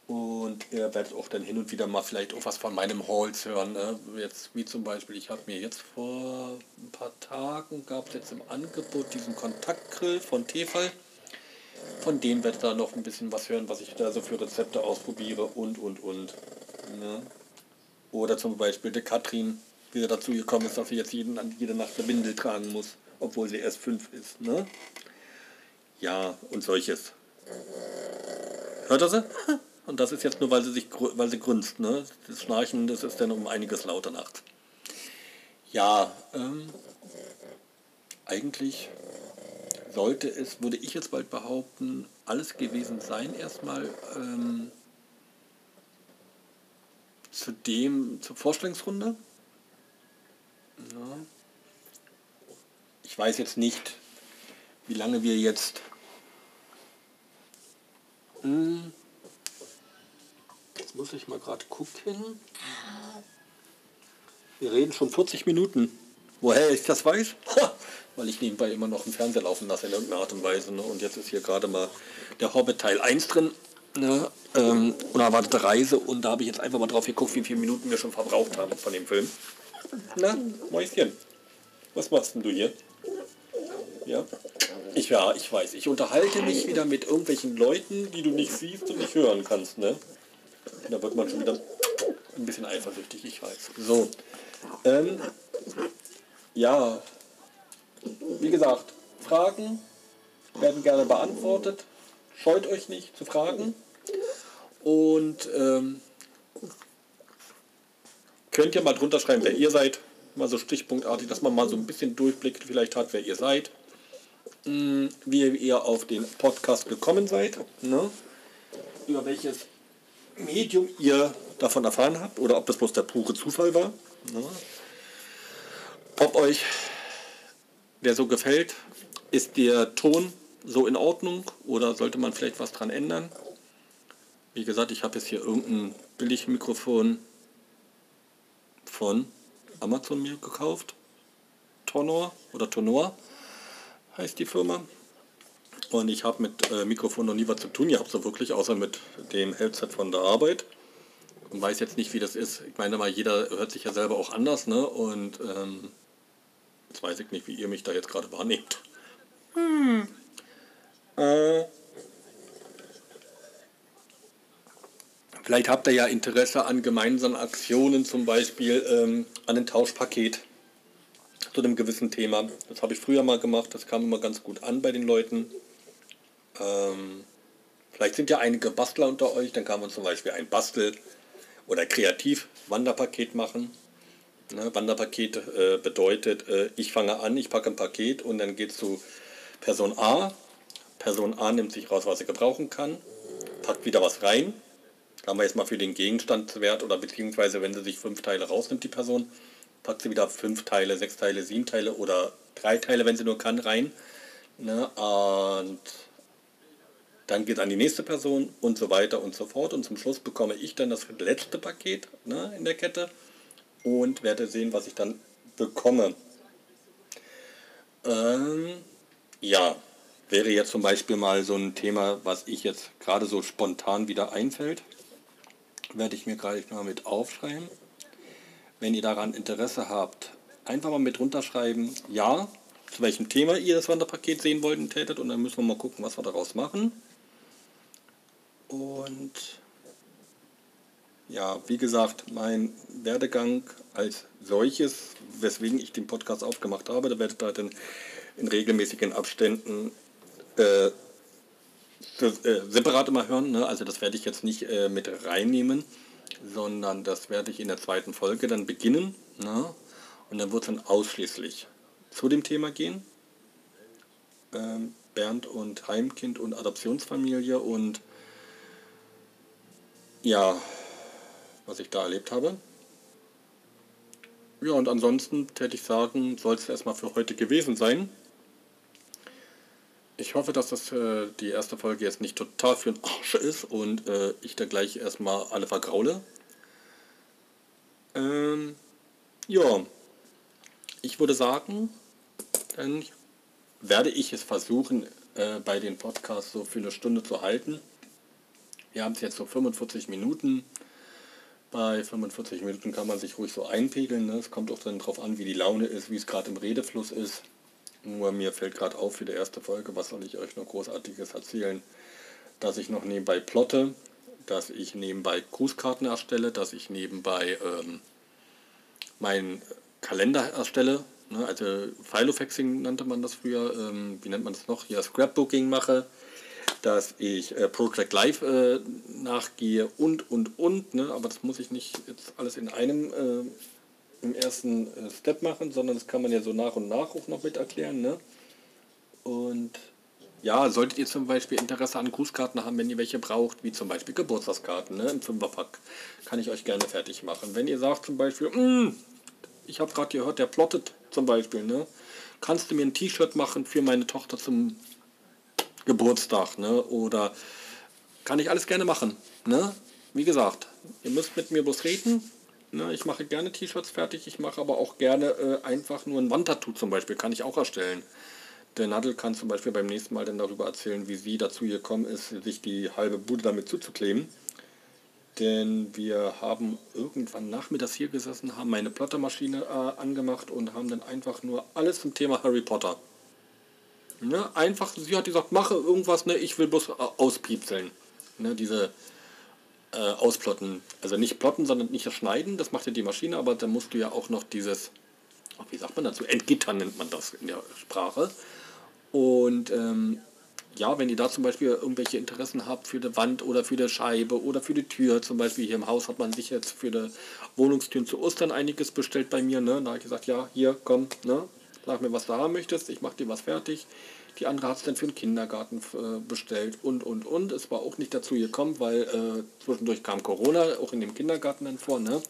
Und ihr werdet auch dann hin und wieder mal vielleicht auch was von meinem Holz hören. Ne? Jetzt wie zum Beispiel, ich habe mir jetzt vor ein paar Tagen, gab es jetzt im Angebot diesen Kontaktgrill von Tefal. Von dem werdet ihr noch ein bisschen was hören, was ich da so für Rezepte ausprobiere und und und. Ne? Oder zum Beispiel der Katrin, wie sie dazu gekommen ist, dass sie jetzt jeden, jede Nacht eine Windel tragen muss, obwohl sie erst fünf ist. Ne? Ja, und solches. Hört er sie? [LAUGHS] Und das ist jetzt nur, weil sie sich weil sie grunzt. Ne? Das Schnarchen, das ist dann um einiges lauter nachts. Ja, ähm, eigentlich sollte es, würde ich jetzt bald behaupten, alles gewesen sein erstmal. Ähm, zu dem, zur Vorstellungsrunde. Ja. Ich weiß jetzt nicht, wie lange wir jetzt. Hm, jetzt muss ich mal gerade gucken. Wir reden schon 40 Minuten. Woher ich das weiß? Weil ich nebenbei immer noch einen Fernseher laufen lasse in irgendeiner Art und Weise. Ne? Und jetzt ist hier gerade mal der Hobbit Teil 1 drin ne, ähm, unerwartete Reise und da habe ich jetzt einfach mal drauf geguckt, wie viele Minuten wir schon verbraucht haben von dem Film. Na, Mäuschen, was machst denn du hier? Ja? Ich, ja, ich weiß, ich unterhalte mich wieder mit irgendwelchen Leuten, die du nicht siehst und nicht hören kannst, ne? Da wird man schon wieder ein bisschen eifersüchtig, ich weiß. So. Ähm, ja, wie gesagt, Fragen werden gerne beantwortet. Scheut euch nicht zu fragen. Und ähm, könnt ihr mal drunter schreiben, wer ihr seid. Mal so stichpunktartig, dass man mal so ein bisschen Durchblick vielleicht hat, wer ihr seid. Hm, wie ihr auf den Podcast gekommen seid. Ne? Über welches Medium ihr davon erfahren habt oder ob das bloß der pure Zufall war. Ne? Ob euch der so gefällt, ist der Ton so in Ordnung oder sollte man vielleicht was dran ändern? Wie gesagt, ich habe jetzt hier irgendein Billigmikrofon von Amazon mir gekauft. Tonor oder Tonor heißt die Firma. Und ich habe mit äh, Mikrofon noch nie was zu tun gehabt, so wirklich, außer mit dem Headset von der Arbeit. Und weiß jetzt nicht, wie das ist. Ich meine mal, jeder hört sich ja selber auch anders, ne? Und ähm, jetzt weiß ich nicht, wie ihr mich da jetzt gerade wahrnehmt. Hm. Äh, vielleicht habt ihr ja Interesse an gemeinsamen Aktionen, zum Beispiel ähm, an ein Tauschpaket zu einem gewissen Thema. Das habe ich früher mal gemacht, das kam immer ganz gut an bei den Leuten. Ähm, vielleicht sind ja einige Bastler unter euch, dann kann man zum Beispiel ein Bastel- oder Kreativ-Wanderpaket machen. Ne, Wanderpaket äh, bedeutet, äh, ich fange an, ich packe ein Paket und dann geht es zu Person A. Person A nimmt sich raus, was sie gebrauchen kann, packt wieder was rein. Haben wir jetzt mal für den Gegenstandswert oder beziehungsweise wenn sie sich fünf Teile rausnimmt, die Person, packt sie wieder fünf Teile, sechs Teile, sieben Teile oder drei Teile, wenn sie nur kann, rein. Ne? Und dann geht es an die nächste Person und so weiter und so fort. Und zum Schluss bekomme ich dann das letzte Paket ne, in der Kette und werde sehen, was ich dann bekomme. Ähm, ja, wäre jetzt zum Beispiel mal so ein Thema, was ich jetzt gerade so spontan wieder einfällt. Werde ich mir gerade mal mit aufschreiben. Wenn ihr daran Interesse habt, einfach mal mit runterschreiben, ja, zu welchem Thema ihr das Wanderpaket sehen wollten tätet und dann müssen wir mal gucken, was wir daraus machen. Und ja, wie gesagt, mein Werdegang als solches, weswegen ich den Podcast aufgemacht habe, da werdet ihr dann in regelmäßigen Abständen äh, äh, separat immer hören. Ne? Also das werde ich jetzt nicht äh, mit reinnehmen, sondern das werde ich in der zweiten Folge dann beginnen. Ne? Und dann wird es dann ausschließlich zu dem Thema gehen. Ähm, Bernd und Heimkind und Adoptionsfamilie und ja, was ich da erlebt habe. Ja, und ansonsten täte ich sagen, soll es erstmal für heute gewesen sein. Ich hoffe, dass das äh, die erste Folge jetzt nicht total für den Arsch ist und äh, ich da gleich erstmal alle vergraule. Ähm, ja, ich würde sagen, dann werde ich es versuchen, äh, bei den Podcasts so für eine Stunde zu halten. Wir haben es jetzt so 45 Minuten. Bei 45 Minuten kann man sich ruhig so einpegeln. Ne? Es kommt auch dann darauf an, wie die Laune ist, wie es gerade im Redefluss ist. Nur mir fällt gerade auf für die erste Folge, was soll ich euch noch Großartiges erzählen, dass ich noch nebenbei plotte, dass ich nebenbei Grußkarten erstelle, dass ich nebenbei ähm, meinen Kalender erstelle, ne? also Filofaxing nannte man das früher, ähm, wie nennt man das noch, hier Scrapbooking mache, dass ich äh, Project Live äh, nachgehe und, und, und. Ne? Aber das muss ich nicht jetzt alles in einem äh, im ersten äh, Step machen, sondern das kann man ja so nach und nach auch noch mit erklären. Ne? Und ja, solltet ihr zum Beispiel Interesse an Grußkarten haben, wenn ihr welche braucht, wie zum Beispiel Geburtstagskarten ne, im Fünferpack, kann ich euch gerne fertig machen. Wenn ihr sagt zum Beispiel, mm, ich habe gerade gehört, der plottet zum Beispiel, ne, kannst du mir ein T-Shirt machen für meine Tochter zum Geburtstag, ne? Oder kann ich alles gerne machen, ne? Wie gesagt, ihr müsst mit mir bloß reden. Ne? Ich mache gerne T-Shirts fertig, ich mache aber auch gerne äh, einfach nur ein Wandtattoo zum Beispiel, kann ich auch erstellen. Der Nadel kann zum Beispiel beim nächsten Mal dann darüber erzählen, wie sie dazu gekommen ist, sich die halbe Bude damit zuzukleben. Denn wir haben irgendwann nachmittags hier gesessen, haben meine Plottermaschine äh, angemacht und haben dann einfach nur alles zum Thema Harry Potter Ne? Einfach, sie hat gesagt, mache irgendwas, ne? ich will bloß äh, auspiepseln. Ne? Diese äh, ausplotten. Also nicht plotten, sondern nicht schneiden, das macht ja die Maschine, aber dann musst du ja auch noch dieses, wie sagt man dazu, entgittern nennt man das in der Sprache. Und ähm, ja, wenn ihr da zum Beispiel irgendwelche Interessen habt für die Wand oder für die Scheibe oder für die Tür, zum Beispiel hier im Haus hat man sich jetzt für die Wohnungstüren zu Ostern einiges bestellt bei mir, ne? Da habe ich gesagt, ja, hier, komm, ne? Sag mir, was du haben möchtest, ich mache dir was fertig. Die andere hat es dann für den Kindergarten äh, bestellt und, und, und. Es war auch nicht dazu gekommen, weil äh, zwischendurch kam Corona, auch in dem Kindergarten dann vor. Ne?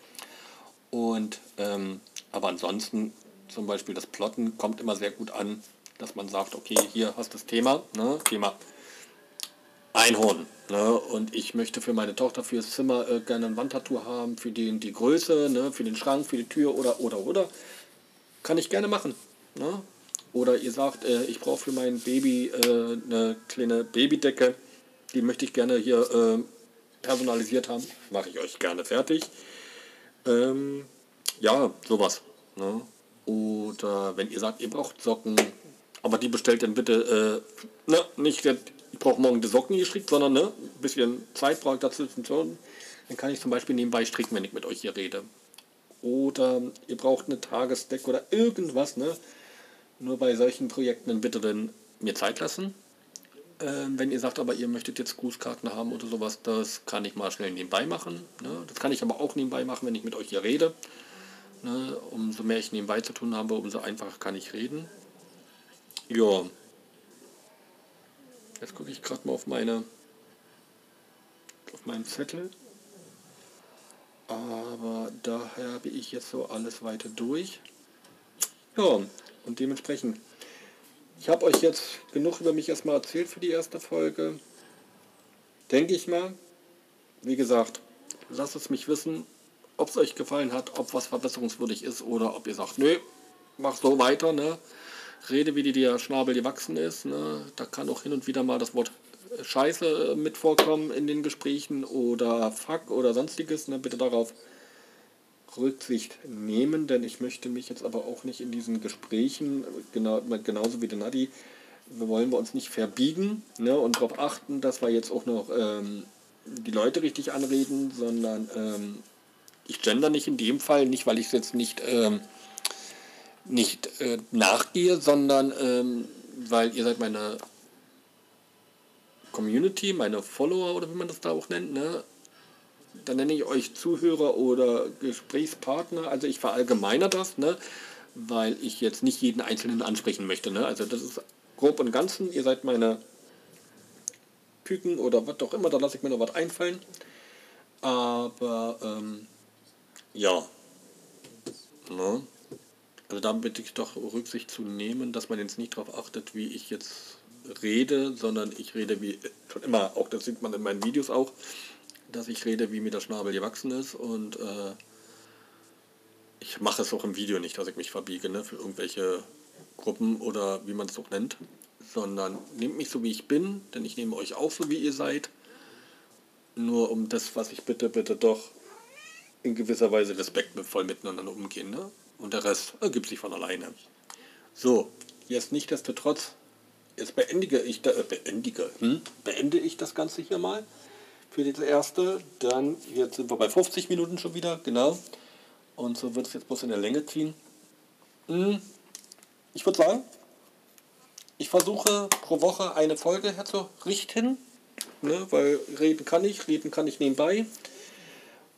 Und, ähm, aber ansonsten, zum Beispiel das Plotten kommt immer sehr gut an, dass man sagt, okay, hier hast du das Thema, ne? Thema Einhorn. Ne? Und ich möchte für meine Tochter fürs Zimmer äh, gerne ein Wandtattoo haben, für den die Größe, ne? für den Schrank, für die Tür oder, oder, oder. Kann ich gerne machen. Ne? Oder ihr sagt, äh, ich brauche für mein Baby äh, eine kleine Babydecke, die möchte ich gerne hier äh, personalisiert haben. Mache ich euch gerne fertig. Ähm, ja, sowas. Ne? Oder wenn ihr sagt, ihr braucht Socken, aber die bestellt dann bitte, äh, ne, nicht, ich brauche morgen die Socken geschickt, sondern ne, ein bisschen Zeit brauche ich dazu. Dann kann ich zum Beispiel nebenbei stricken, wenn ich mit euch hier rede. Oder ihr braucht eine Tagesdeck oder irgendwas, ne? Nur bei solchen Projekten bitte dann mir Zeit lassen. Ähm, wenn ihr sagt, aber ihr möchtet jetzt Grußkarten haben oder sowas, das kann ich mal schnell nebenbei machen. Ne? Das kann ich aber auch nebenbei machen, wenn ich mit euch hier rede. Ne? Umso mehr ich nebenbei zu tun habe, umso einfacher kann ich reden. Ja. Jetzt gucke ich gerade mal auf meine auf meinen Zettel. Aber daher habe ich jetzt so alles weiter durch. Ja, und dementsprechend, ich habe euch jetzt genug über mich erstmal erzählt für die erste Folge. Denke ich mal. Wie gesagt, lasst es mich wissen, ob es euch gefallen hat, ob was verbesserungswürdig ist oder ob ihr sagt, nö, mach so weiter, ne? Rede, wie dir Schnabel gewachsen ist. Ne? Da kann auch hin und wieder mal das Wort Scheiße mit vorkommen in den Gesprächen oder Fuck oder sonstiges. Ne? Bitte darauf Rücksicht nehmen, denn ich möchte mich jetzt aber auch nicht in diesen Gesprächen, genau, genauso wie der Nadi, wollen wir uns nicht verbiegen ne, und darauf achten, dass wir jetzt auch noch ähm, die Leute richtig anreden, sondern ähm, ich gender nicht in dem Fall, nicht weil ich es jetzt nicht, ähm, nicht äh, nachgehe, sondern ähm, weil ihr seid meine Community, meine Follower oder wie man das da auch nennt, ne? Dann nenne ich euch Zuhörer oder Gesprächspartner. Also ich verallgemeiner das, ne? weil ich jetzt nicht jeden Einzelnen ansprechen möchte. Ne? Also das ist grob und ganzen. Ihr seid meine Küken oder was auch immer, da lasse ich mir noch was einfallen. Aber ähm, ja. Ne? Also da bitte ich doch Rücksicht zu nehmen, dass man jetzt nicht darauf achtet, wie ich jetzt rede, sondern ich rede wie schon immer, auch das sieht man in meinen Videos auch, dass ich rede, wie mir der Schnabel gewachsen ist und äh, ich mache es auch im Video nicht, dass ich mich verbiege ne, für irgendwelche Gruppen oder wie man es auch nennt, sondern nehmt mich so, wie ich bin, denn ich nehme euch auch so, wie ihr seid. Nur um das, was ich bitte, bitte doch in gewisser Weise respektvoll miteinander umgehen. Ne? Und der Rest ergibt sich von alleine. So, jetzt nicht desto trotz, jetzt beendige ich, da, äh, beendige, hm? beende ich das Ganze hier mal für das erste. Dann, jetzt sind wir bei 50 Minuten schon wieder, genau. Und so wird es jetzt bloß in der Länge ziehen. Hm. Ich würde sagen, ich versuche pro Woche eine Folge herzurichten, ne, weil reden kann ich, reden kann ich nebenbei.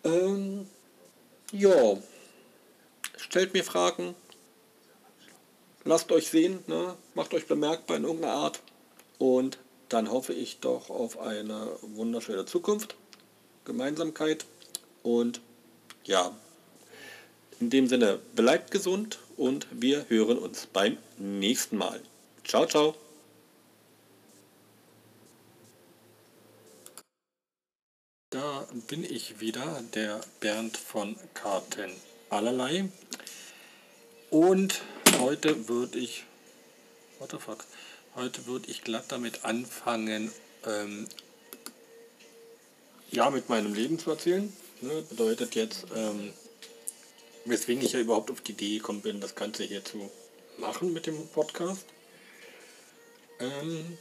Ähm, ja, stellt mir Fragen, lasst euch sehen, ne, macht euch bemerkbar in irgendeiner Art und dann hoffe ich doch auf eine wunderschöne Zukunft, Gemeinsamkeit und ja, in dem Sinne, bleibt gesund und wir hören uns beim nächsten Mal. Ciao, ciao. Da bin ich wieder, der Bernd von Karten allerlei. Und heute würde ich, what the fuck, Heute würde ich glatt damit anfangen, ähm, ja, mit meinem Leben zu erzählen. Ne? Bedeutet jetzt, ähm, weswegen ich ja überhaupt auf die Idee gekommen bin, das Ganze hier zu machen mit dem Podcast. Ähm,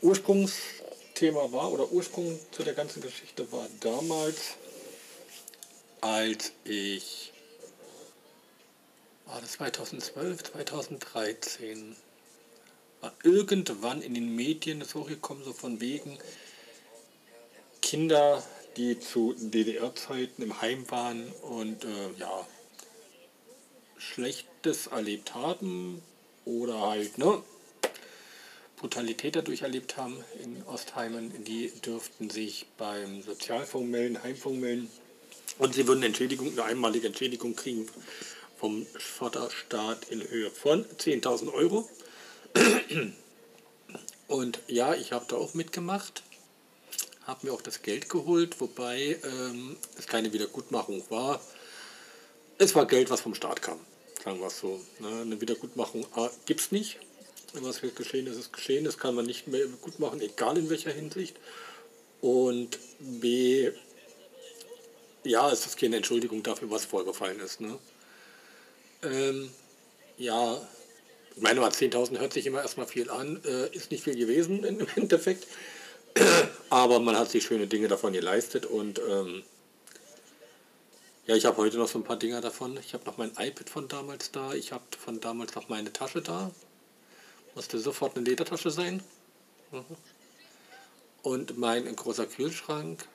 Ursprungsthema war oder Ursprung zu der ganzen Geschichte war damals, als ich war das 2012, 2013, war irgendwann in den Medien so gekommen, so von wegen Kinder, die zu DDR-Zeiten im Heim waren und äh, ja, Schlechtes erlebt haben oder halt ne, Brutalität dadurch erlebt haben in Ostheimen, die dürften sich beim Sozialfonds melden, Heimfonds melden und sie würden Entschädigung, eine einmalige Entschädigung kriegen vom Vaterstaat in Höhe von 10.000 Euro. Und ja, ich habe da auch mitgemacht, habe mir auch das Geld geholt, wobei ähm, es keine Wiedergutmachung war. es war Geld, was vom Staat kam, sagen wir es so. Ne? Eine Wiedergutmachung gibt es nicht. Was geschehen ist, ist geschehen. Das kann man nicht mehr gut machen, egal in welcher Hinsicht. Und B, ja, es ist keine Entschuldigung dafür, was vorgefallen ist. Ne? Ähm, ja, ich meine, 10.000 hört sich immer erstmal viel an, äh, ist nicht viel gewesen im [LAUGHS] Endeffekt. Aber man hat sich schöne Dinge davon geleistet und ähm, ja, ich habe heute noch so ein paar Dinger davon. Ich habe noch mein iPad von damals da. Ich habe von damals noch meine Tasche da. Musste sofort eine Ledertasche sein. Mhm. Und mein großer Kühlschrank,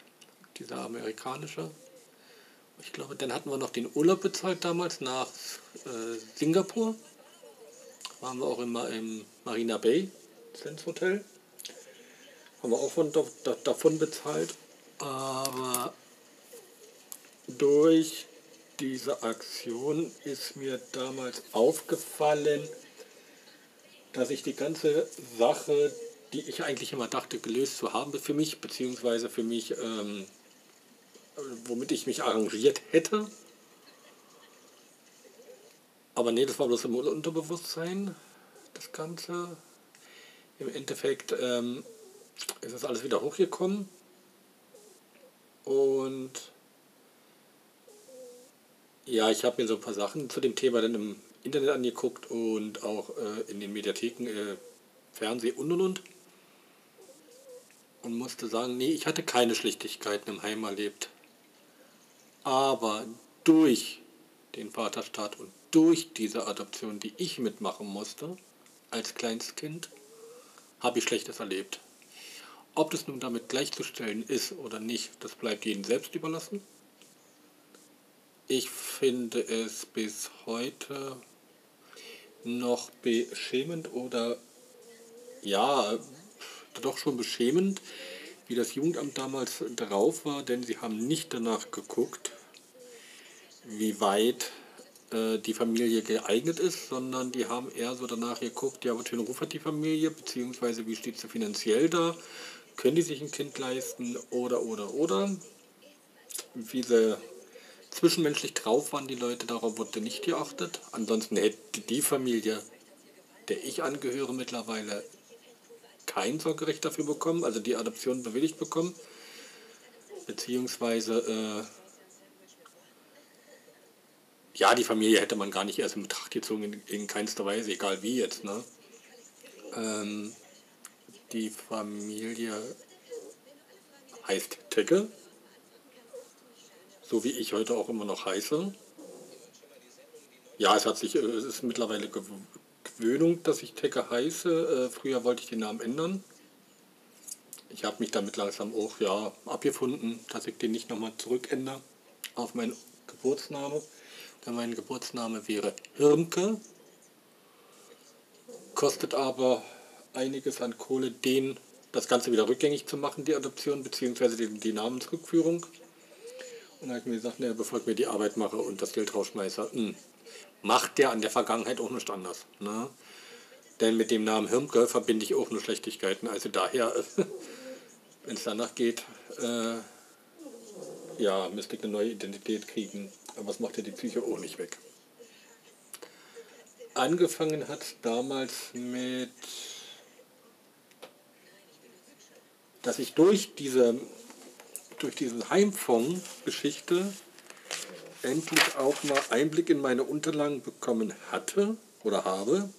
dieser amerikanische. Ich glaube, dann hatten wir noch den Urlaub bezahlt damals nach äh, Singapur. Waren wir auch immer im Marina Bay, Sense Hotel. Haben wir auch von, davon bezahlt. Aber durch diese Aktion ist mir damals aufgefallen, dass ich die ganze Sache, die ich eigentlich immer dachte, gelöst zu haben für mich, beziehungsweise für mich, ähm, womit ich mich arrangiert hätte. Aber nee, das war bloß im Unterbewusstsein, das Ganze. Im Endeffekt ähm, ist das alles wieder hochgekommen. Und ja, ich habe mir so ein paar Sachen zu dem Thema dann im Internet angeguckt und auch äh, in den Mediatheken, äh, Fernseh und und und. Und musste sagen, nee, ich hatte keine Schlichtigkeiten im Heim erlebt. Aber durch den Vaterstaat und durch diese Adoption, die ich mitmachen musste, als Kleinstkind, habe ich Schlechtes erlebt. Ob das nun damit gleichzustellen ist oder nicht, das bleibt jedem selbst überlassen. Ich finde es bis heute noch beschämend oder ja, doch schon beschämend, wie das Jugendamt damals drauf war, denn sie haben nicht danach geguckt, wie weit äh, die Familie geeignet ist, sondern die haben eher so danach geguckt, ja, was für einen Ruf hat die Familie, beziehungsweise wie steht sie finanziell da, können die sich ein Kind leisten oder, oder, oder. Wie sie zwischenmenschlich drauf waren die Leute, darauf wurde nicht geachtet. Ansonsten hätte die Familie, der ich angehöre mittlerweile, kein Sorgerecht dafür bekommen, also die Adoption bewilligt bekommen. Beziehungsweise, äh, ja, die Familie hätte man gar nicht erst in Betracht gezogen, in, in keinster Weise, egal wie jetzt. Ne? Ähm, die Familie heißt Tecke, so wie ich heute auch immer noch heiße. Ja, es hat sich, äh, es ist mittlerweile Gewöhnung, dass ich Tecke heiße. Äh, früher wollte ich den Namen ändern. Ich habe mich damit langsam auch ja, abgefunden, dass ich den nicht nochmal zurückändere auf meinen Geburtsname. Denn mein Geburtsname wäre Hirmke. Kostet aber einiges an Kohle, den das Ganze wieder rückgängig zu machen, die Adoption bzw. Die, die Namensrückführung. Und da habe ich mir gesagt, ne, bevor ich mir die Arbeit mache und das Geld rausschmeiße, mh, hm, macht der an der Vergangenheit auch nicht anders. Ne? Denn mit dem Namen Hirmke verbinde ich auch nur Schlechtigkeiten. Also daher, [LAUGHS] wenn es danach geht, äh, ja, müsste ich eine neue Identität kriegen. Aber was macht ja die Psyche auch nicht weg. Angefangen hat damals mit, dass ich durch diese durch diese Heimfonds-Geschichte endlich auch mal Einblick in meine Unterlagen bekommen hatte oder habe.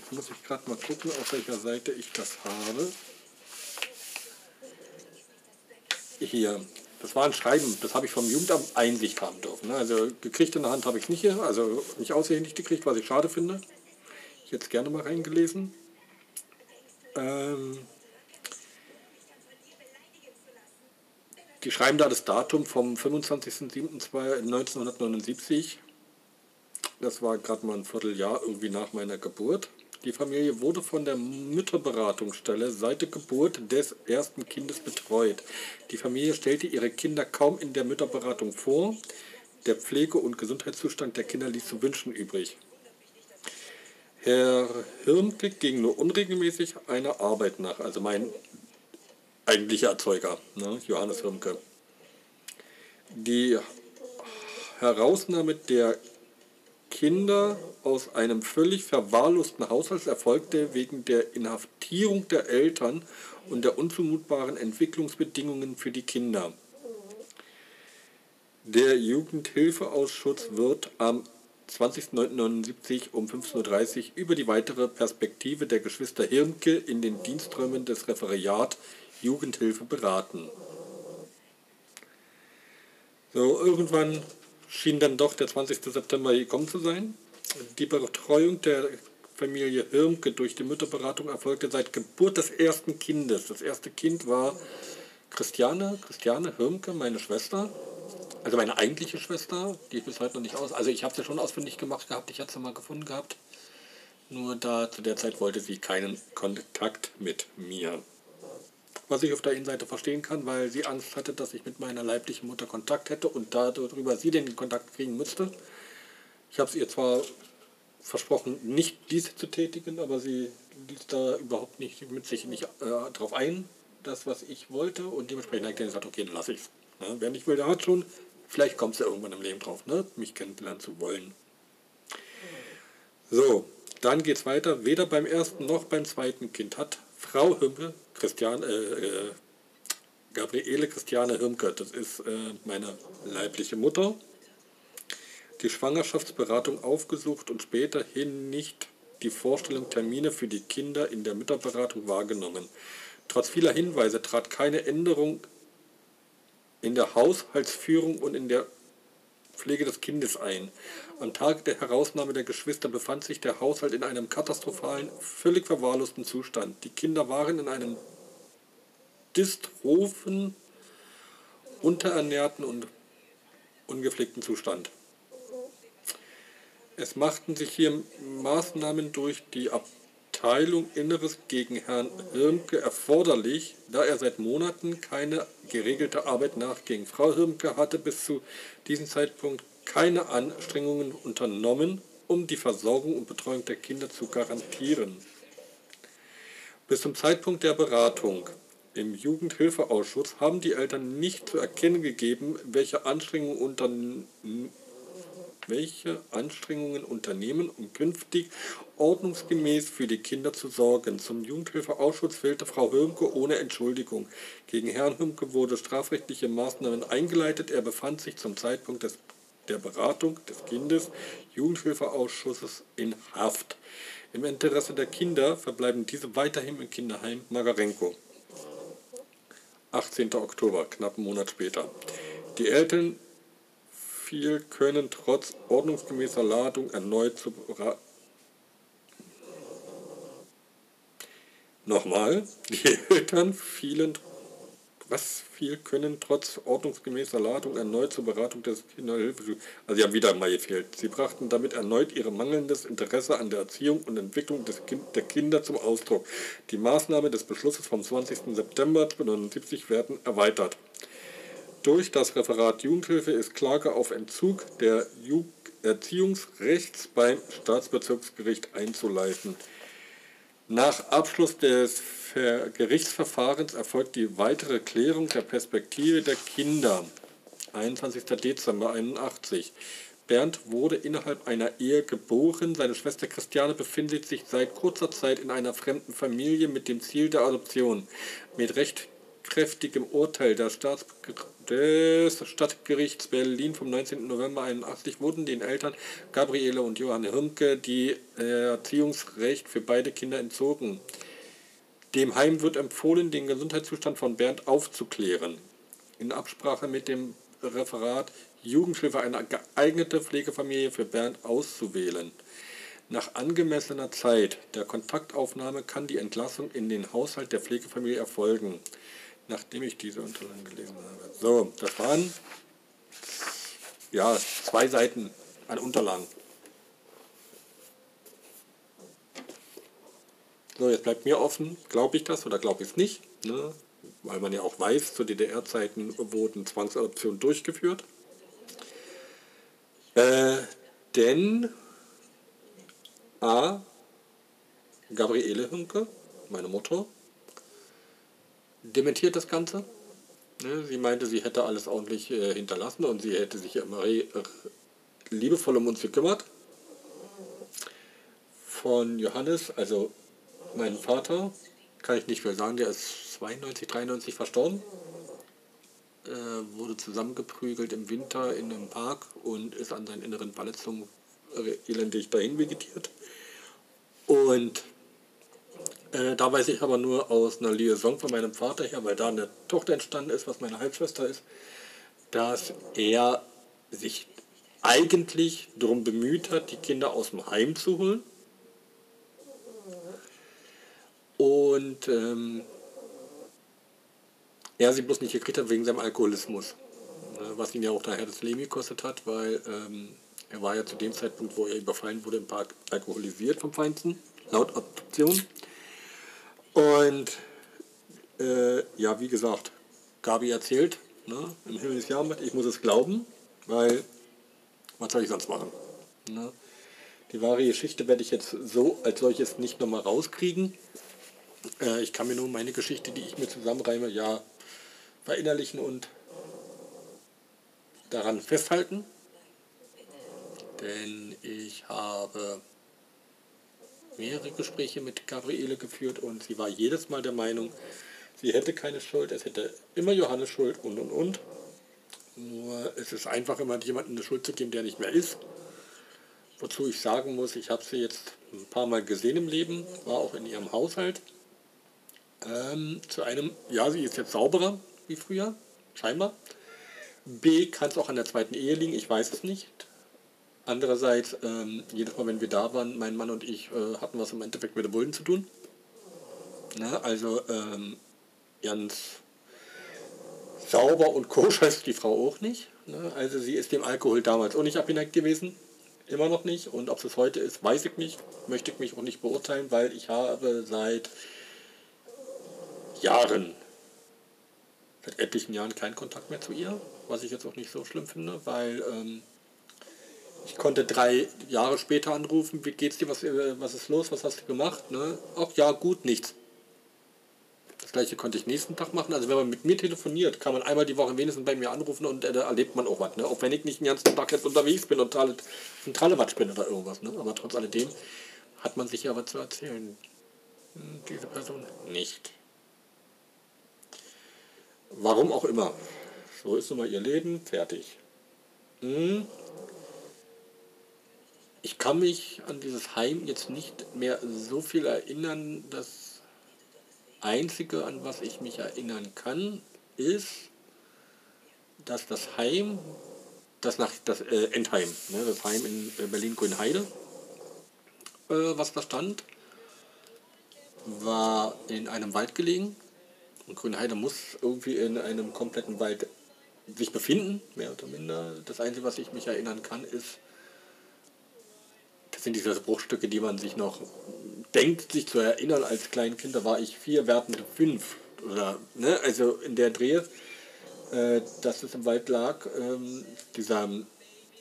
Jetzt muss ich gerade mal gucken, auf welcher Seite ich das habe. Hier, das war ein Schreiben, das habe ich vom Jugendamt Einsicht haben dürfen. Ne? Also gekriegt in der Hand habe ich nicht hier, also nicht aushändig gekriegt, was ich schade finde. Ich hätte es gerne mal reingelesen. Ähm, Die schreiben da das Datum vom 25.07.1979. Das war gerade mal ein Vierteljahr irgendwie nach meiner Geburt. Die Familie wurde von der Mütterberatungsstelle seit der Geburt des ersten Kindes betreut. Die Familie stellte ihre Kinder kaum in der Mütterberatung vor. Der Pflege- und Gesundheitszustand der Kinder ließ zu wünschen übrig. Herr Hirnke ging nur unregelmäßig einer Arbeit nach, also mein eigentlicher Erzeuger, ne, Johannes Hirmke. Die Herausnahme der Kinder aus einem völlig verwahrlosten Haushalt erfolgte wegen der Inhaftierung der Eltern und der unzumutbaren Entwicklungsbedingungen für die Kinder. Der Jugendhilfeausschuss wird am 20.09.79 um 15.30 Uhr über die weitere Perspektive der Geschwister Hirnke in den Diensträumen des Referat Jugendhilfe beraten. So, irgendwann schien dann doch der 20. September gekommen zu sein. Die Betreuung der Familie Hirmke durch die Mütterberatung erfolgte seit Geburt des ersten Kindes. Das erste Kind war Christiane, Christiane Hirmke, meine Schwester. Also meine eigentliche Schwester, die ich bis heute noch nicht aus. Also ich habe sie schon ausfindig gemacht gehabt, ich hatte sie mal gefunden gehabt. Nur da zu der Zeit wollte sie keinen Kontakt mit mir. Was ich auf der Innenseite verstehen kann, weil sie Angst hatte, dass ich mit meiner leiblichen Mutter Kontakt hätte und darüber sie den Kontakt kriegen müsste. Ich habe es ihr zwar versprochen, nicht diese zu tätigen, aber sie ließ da überhaupt nicht mit sich nicht äh, darauf ein, das, was ich wollte. Und dementsprechend habe ich gesagt, okay, dann lasse ich es. Ne? Wer nicht will, der hat schon. Vielleicht kommt es ja irgendwann im Leben drauf, ne? mich kennenlernen zu wollen. So, dann geht es weiter. Weder beim ersten noch beim zweiten Kind hat Frau Hümpe, Christian, äh, äh, Gabriele Christiane Hümke, das ist äh, meine leibliche Mutter, die Schwangerschaftsberatung aufgesucht und späterhin nicht die Vorstellung Termine für die Kinder in der Mütterberatung wahrgenommen. Trotz vieler Hinweise trat keine Änderung in der Haushaltsführung und in der Pflege des Kindes ein. Am Tag der Herausnahme der Geschwister befand sich der Haushalt in einem katastrophalen, völlig verwahrlosten Zustand. Die Kinder waren in einem dystrophen, unterernährten und ungepflegten Zustand. Es machten sich hier Maßnahmen durch die Abteilung Inneres gegen Herrn Hirmke erforderlich, da er seit Monaten keine geregelte Arbeit nachging. Frau Hirmke hatte bis zu diesem Zeitpunkt keine Anstrengungen unternommen, um die Versorgung und Betreuung der Kinder zu garantieren. Bis zum Zeitpunkt der Beratung im Jugendhilfeausschuss haben die Eltern nicht zu erkennen gegeben, welche Anstrengungen unternehmen welche Anstrengungen unternehmen, um künftig ordnungsgemäß für die Kinder zu sorgen. Zum Jugendhilfeausschuss fehlte Frau Hömke ohne Entschuldigung. Gegen Herrn Hömke wurde strafrechtliche Maßnahmen eingeleitet. Er befand sich zum Zeitpunkt des, der Beratung des Kindes Jugendhilfeausschusses in Haft. Im Interesse der Kinder verbleiben diese weiterhin im Kinderheim Magarenko. 18. Oktober, knapp einen Monat später. Die Eltern viel können trotz ordnungsgemäßer Ladung erneut zu Nochmal, [LAUGHS] die Eltern fielen was viel können trotz ordnungsgemäßer Ladung erneut zur Beratung des Kinderhilfe. Also sie haben wieder mal gefehlt. Sie brachten damit erneut ihr mangelndes Interesse an der Erziehung und Entwicklung des kind, der Kinder zum Ausdruck. Die Maßnahmen des Beschlusses vom 20. September 1979 werden erweitert. Durch das Referat Jugendhilfe ist Klage auf Entzug der Erziehungsrechts beim Staatsbezirksgericht einzuleiten. Nach Abschluss des Gerichtsverfahrens erfolgt die weitere Klärung der Perspektive der Kinder. 21. Dezember 81. Bernd wurde innerhalb einer Ehe geboren. Seine Schwester Christiane befindet sich seit kurzer Zeit in einer fremden Familie mit dem Ziel der Adoption. Mit rechtkräftigem Urteil Staats des Stadtgerichts Berlin vom 19. November 81 wurden den Eltern Gabriele und Johann Hirmke die Erziehungsrecht für beide Kinder entzogen. Dem Heim wird empfohlen, den Gesundheitszustand von Bernd aufzuklären. In Absprache mit dem Referat Jugendhilfe eine geeignete Pflegefamilie für Bernd auszuwählen. Nach angemessener Zeit der Kontaktaufnahme kann die Entlassung in den Haushalt der Pflegefamilie erfolgen nachdem ich diese Unterlagen gelesen habe. So, das waren ja zwei Seiten an Unterlagen. So, jetzt bleibt mir offen, glaube ich das oder glaube ich es nicht, ne? weil man ja auch weiß, zu DDR-Zeiten wurden Zwangsadoptionen durchgeführt. Äh, denn A. Gabriele Hünke, meine Mutter, dementiert das Ganze. Ne, sie meinte, sie hätte alles ordentlich äh, hinterlassen und sie hätte sich immer liebevoll um uns gekümmert. Von Johannes, also meinem Vater, kann ich nicht viel sagen, der ist 92, 93 verstorben. Äh, wurde zusammengeprügelt im Winter in einem Park und ist an seinen inneren Verletzungen elendig dahin vegetiert. Und äh, da weiß ich aber nur aus einer Liaison von meinem Vater her, weil da eine Tochter entstanden ist, was meine Halbschwester ist, dass er sich eigentlich darum bemüht hat, die Kinder aus dem Heim zu holen. Und ähm, er sie bloß nicht gekriegt hat wegen seinem Alkoholismus. Ne, was ihn ja auch daher das Leben gekostet hat, weil ähm, er war ja zu dem Zeitpunkt, wo er überfallen wurde, im Park alkoholisiert vom Feinsten, laut Adoption. Und äh, ja, wie gesagt, Gabi erzählt, ne, im Himmel ist Jahrmarkt, ich muss es glauben, weil was soll ich sonst machen? Ne? Die wahre Geschichte werde ich jetzt so als solches nicht nochmal rauskriegen. Äh, ich kann mir nur meine Geschichte, die ich mir zusammenreime, ja verinnerlichen und daran festhalten. Denn ich habe mehrere Gespräche mit Gabriele geführt und sie war jedes Mal der Meinung, sie hätte keine Schuld, es hätte immer Johannes Schuld und und und. Nur es ist einfach immer jemandem eine Schuld zu geben, der nicht mehr ist. Wozu ich sagen muss, ich habe sie jetzt ein paar Mal gesehen im Leben, war auch in ihrem Haushalt. Ähm, zu einem, ja, sie ist jetzt sauberer wie früher, scheinbar. B kann es auch an der zweiten Ehe liegen, ich weiß es nicht. Andererseits, ähm, jedes Mal, wenn wir da waren, mein Mann und ich äh, hatten was im Endeffekt mit den Bullen zu tun. Na, also ähm, ganz sauber und koscher ist die Frau auch nicht. Ne? Also sie ist dem Alkohol damals auch nicht abgeneigt gewesen. Immer noch nicht. Und ob es heute ist, weiß ich nicht. Möchte ich mich auch nicht beurteilen, weil ich habe seit Jahren, seit etlichen Jahren keinen Kontakt mehr zu ihr. Was ich jetzt auch nicht so schlimm finde, weil... Ähm, ich konnte drei Jahre später anrufen, wie geht's dir, was, äh, was ist los, was hast du gemacht? Ne? Ach ja, gut, nichts. Das gleiche konnte ich nächsten Tag machen. Also wenn man mit mir telefoniert, kann man einmal die Woche wenigstens bei mir anrufen und äh, da erlebt man auch was. Ne? Auch wenn ich nicht den ganzen Tag jetzt unterwegs bin und ein Trallewatsch bin oder irgendwas. Ne? Aber trotz alledem hat man sich ja was zu erzählen. Hm, diese Person nicht. Warum auch immer. So ist nun mal ihr Leben, fertig. Hm ich kann mich an dieses Heim jetzt nicht mehr so viel erinnern. Das Einzige, an was ich mich erinnern kann, ist, dass das Heim, das nach das äh, Endheim, ne, das Heim in äh, Berlin-Grünheide, äh, was da stand, war in einem Wald gelegen. Und Grünheide muss irgendwie in einem kompletten Wald sich befinden, mehr oder minder. Das Einzige, was ich mich erinnern kann, ist, sind diese Bruchstücke, die man sich noch denkt, sich zu erinnern als Kleinkind. Da war ich vier, wertende fünf. Oder, ne? Also in der Dreh, äh, dass es im Wald lag, ähm, dieser,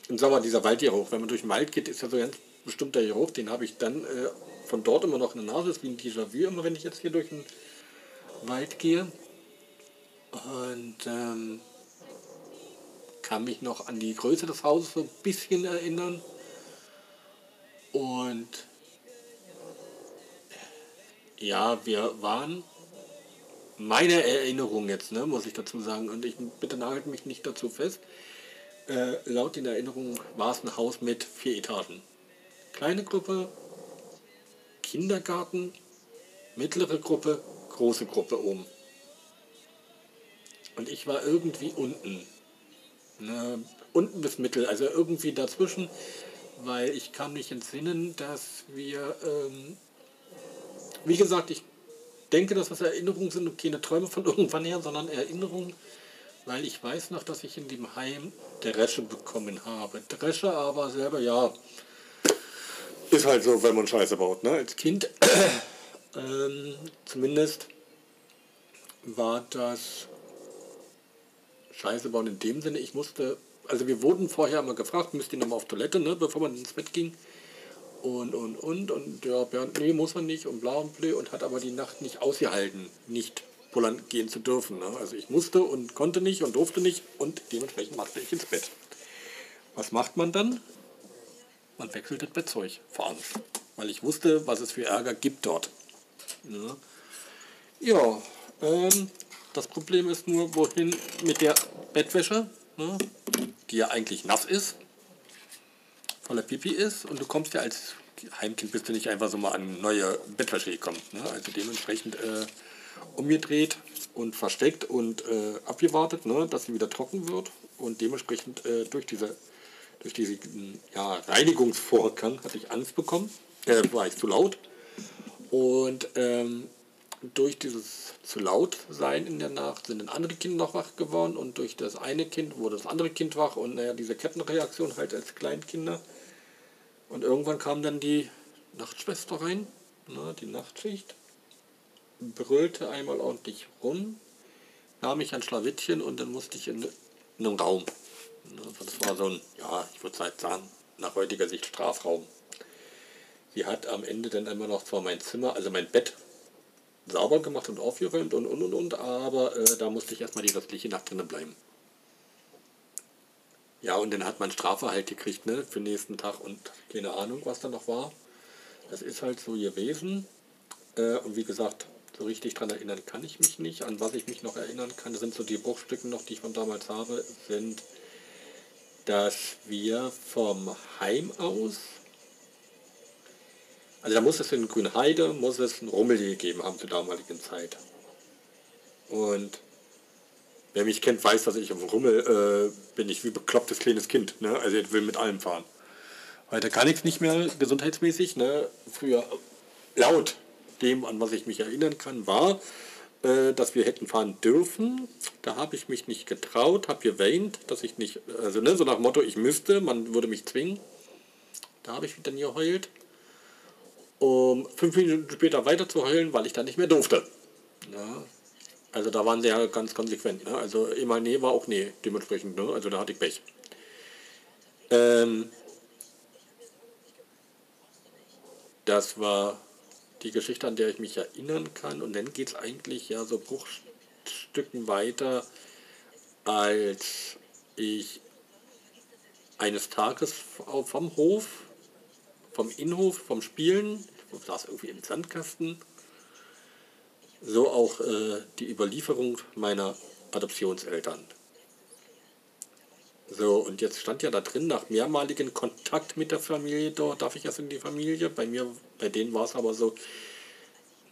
im Sommer dieser Waldgeruch. Wenn man durch den Wald geht, ist ja so ganz bestimmter Geruch. Den habe ich dann äh, von dort immer noch in der Nase. Das ist wie ein Déjà-vu, immer wenn ich jetzt hier durch den Wald gehe. Und ähm, kann mich noch an die Größe des Hauses so ein bisschen erinnern. Und ja, wir waren, meine Erinnerung jetzt, ne, muss ich dazu sagen, und ich bitte nagelt mich nicht dazu fest, äh, laut den Erinnerungen war es ein Haus mit vier Etagen. Kleine Gruppe, Kindergarten, mittlere Gruppe, große Gruppe oben. Und ich war irgendwie unten. Ne, unten bis mittel, also irgendwie dazwischen weil ich kann mich entsinnen, dass wir, ähm, wie gesagt, ich denke, dass das Erinnerungen sind und keine Träume von [LAUGHS] irgendwann her, sondern Erinnerungen, weil ich weiß noch, dass ich in dem Heim Dresche bekommen habe. Dresche aber selber, ja, ist halt so, wenn man Scheiße baut, ne? Als Kind, [CLEARS THROAT] ähm, zumindest war das Scheiße bauen in dem Sinne, ich musste also wir wurden vorher mal gefragt, müsst ihr nochmal auf Toilette, ne, bevor man ins Bett ging. Und, und, und, und ja, Bernd, nee, muss man nicht und bla und blö und hat aber die Nacht nicht ausgehalten. Nicht pullern gehen zu dürfen. Ne? Also ich musste und konnte nicht und durfte nicht und dementsprechend machte ich ins Bett. Was macht man dann? Man wechselt das Bettzeug vor Angst, weil ich wusste, was es für Ärger gibt dort. Ja, ja ähm, das Problem ist nur, wohin mit der Bettwäsche, ne, die ja eigentlich nass ist, voller Pipi ist und du kommst ja als Heimkind bist du nicht einfach so mal an neue Bettwäsche gekommen. Ne? Also dementsprechend äh, umgedreht und versteckt und äh, abgewartet, ne? dass sie wieder trocken wird und dementsprechend äh, durch diese durch diesen ja, Reinigungsvorgang hatte ich Angst bekommen, äh, war ich zu laut und ähm, durch dieses zu laut sein in der Nacht sind dann andere Kinder noch wach geworden und durch das eine Kind wurde das andere Kind wach und naja, diese Kettenreaktion halt als Kleinkinder. Und irgendwann kam dann die Nachtschwester rein, ne, die Nachtschicht, brüllte einmal ordentlich rum, nahm mich ein Schlawittchen und dann musste ich in, in einen Raum. Das war so ein, ja, ich würde sagen, nach heutiger Sicht Strafraum. Sie hat am Ende dann immer noch zwar mein Zimmer, also mein Bett sauber gemacht und aufgeräumt und und und und, aber äh, da musste ich erstmal die restliche Nacht drinnen bleiben. Ja, und dann hat man Strafe halt gekriegt, ne, für den nächsten Tag und keine Ahnung, was da noch war. Das ist halt so gewesen. Äh, und wie gesagt, so richtig daran erinnern kann ich mich nicht. An was ich mich noch erinnern kann, sind so die Bruchstücke noch, die ich von damals habe, sind, dass wir vom Heim aus also da muss es in Grünheide, muss es einen Rummel gegeben haben zur damaligen Zeit. Und wer mich kennt, weiß, dass ich auf dem Rummel äh, bin ich wie beklopptes kleines Kind. Ne? Also ich will mit allem fahren. Heute kann ich es nicht mehr gesundheitsmäßig. Ne? Früher laut dem, an was ich mich erinnern kann, war, äh, dass wir hätten fahren dürfen. Da habe ich mich nicht getraut, habe geweint, dass ich nicht, also ne, so nach Motto, ich müsste, man würde mich zwingen. Da habe ich dann geheult um fünf Minuten später weiter zu heulen, weil ich dann nicht mehr durfte. Ja. Also da waren sie ja ganz konsequent. Ne? Also immer nee war auch nee, dementsprechend. Ne? Also da hatte ich Pech. Ähm, das war die Geschichte, an der ich mich erinnern kann. Und dann geht es eigentlich ja so Bruchstücken weiter, als ich eines Tages vom Hof vom Innenhof, vom Spielen, ich saß irgendwie im Sandkasten, so auch äh, die Überlieferung meiner Adoptionseltern. So, und jetzt stand ja da drin, nach mehrmaligen Kontakt mit der Familie, dort darf ich erst in die Familie. Bei mir, bei denen war es aber so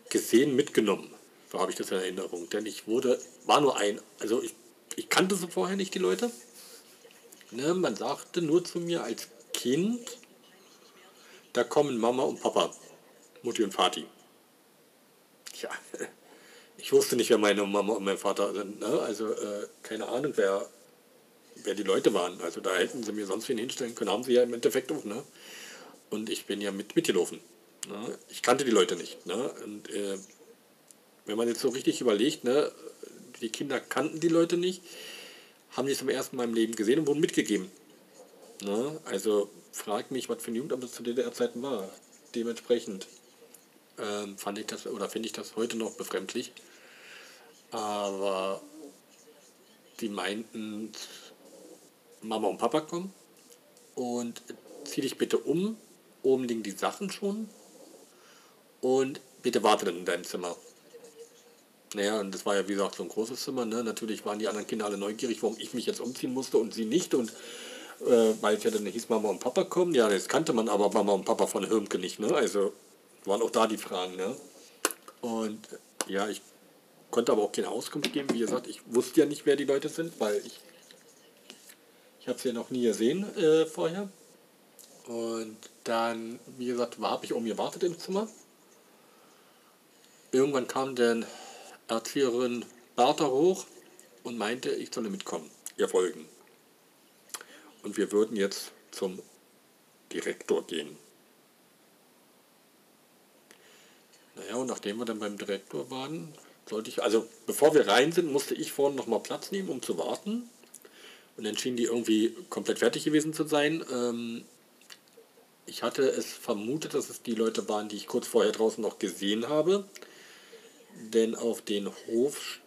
gesehen, mitgenommen. So habe ich das in Erinnerung. Denn ich wurde, war nur ein, also ich, ich kannte sie vorher nicht, die Leute. Ne, man sagte nur zu mir als Kind, da kommen Mama und Papa, Mutti und Vati. Ja, [LAUGHS] ich wusste nicht, wer meine Mama und mein Vater sind. Ne? Also äh, keine Ahnung, wer, wer die Leute waren. Also da hätten sie mir sonst wen hinstellen können, haben sie ja im Endeffekt auch. Ne? Und ich bin ja mit mitgelaufen. Ne? Ich kannte die Leute nicht. Ne? Und äh, wenn man jetzt so richtig überlegt, ne, die Kinder kannten die Leute nicht, haben die zum ersten Mal im Leben gesehen und wurden mitgegeben. Ne? Also frage mich, was für ein Jugendamt das zu DDR-Zeiten war. Dementsprechend ähm, fand ich das oder finde ich das heute noch befremdlich. Aber die meinten, Mama und Papa kommen und zieh dich bitte um. Oben liegen die Sachen schon und bitte warte dann in deinem Zimmer. Naja, und das war ja wie gesagt so ein großes Zimmer. Ne? Natürlich waren die anderen Kinder alle neugierig, warum ich mich jetzt umziehen musste und sie nicht. Und äh, weil es ja dann hieß Mama und Papa kommen. Ja, das kannte man aber Mama und Papa von Hirmke nicht, ne? Also waren auch da die Fragen, ne? Und ja, ich konnte aber auch keine Auskunft geben. Wie gesagt, ich wusste ja nicht, wer die Leute sind, weil ich, ich habe sie ja noch nie gesehen äh, vorher. Und dann, wie gesagt, habe ich um gewartet im Zimmer. Irgendwann kam dann Erzieherin Bertha hoch und meinte, ich solle mitkommen, ihr folgen und wir würden jetzt zum Direktor gehen. Naja, und nachdem wir dann beim Direktor waren, sollte ich, also bevor wir rein sind, musste ich vorne nochmal Platz nehmen, um zu warten. Und dann schien die irgendwie komplett fertig gewesen zu sein. Ähm, ich hatte es vermutet, dass es die Leute waren, die ich kurz vorher draußen noch gesehen habe. denn auf den Hof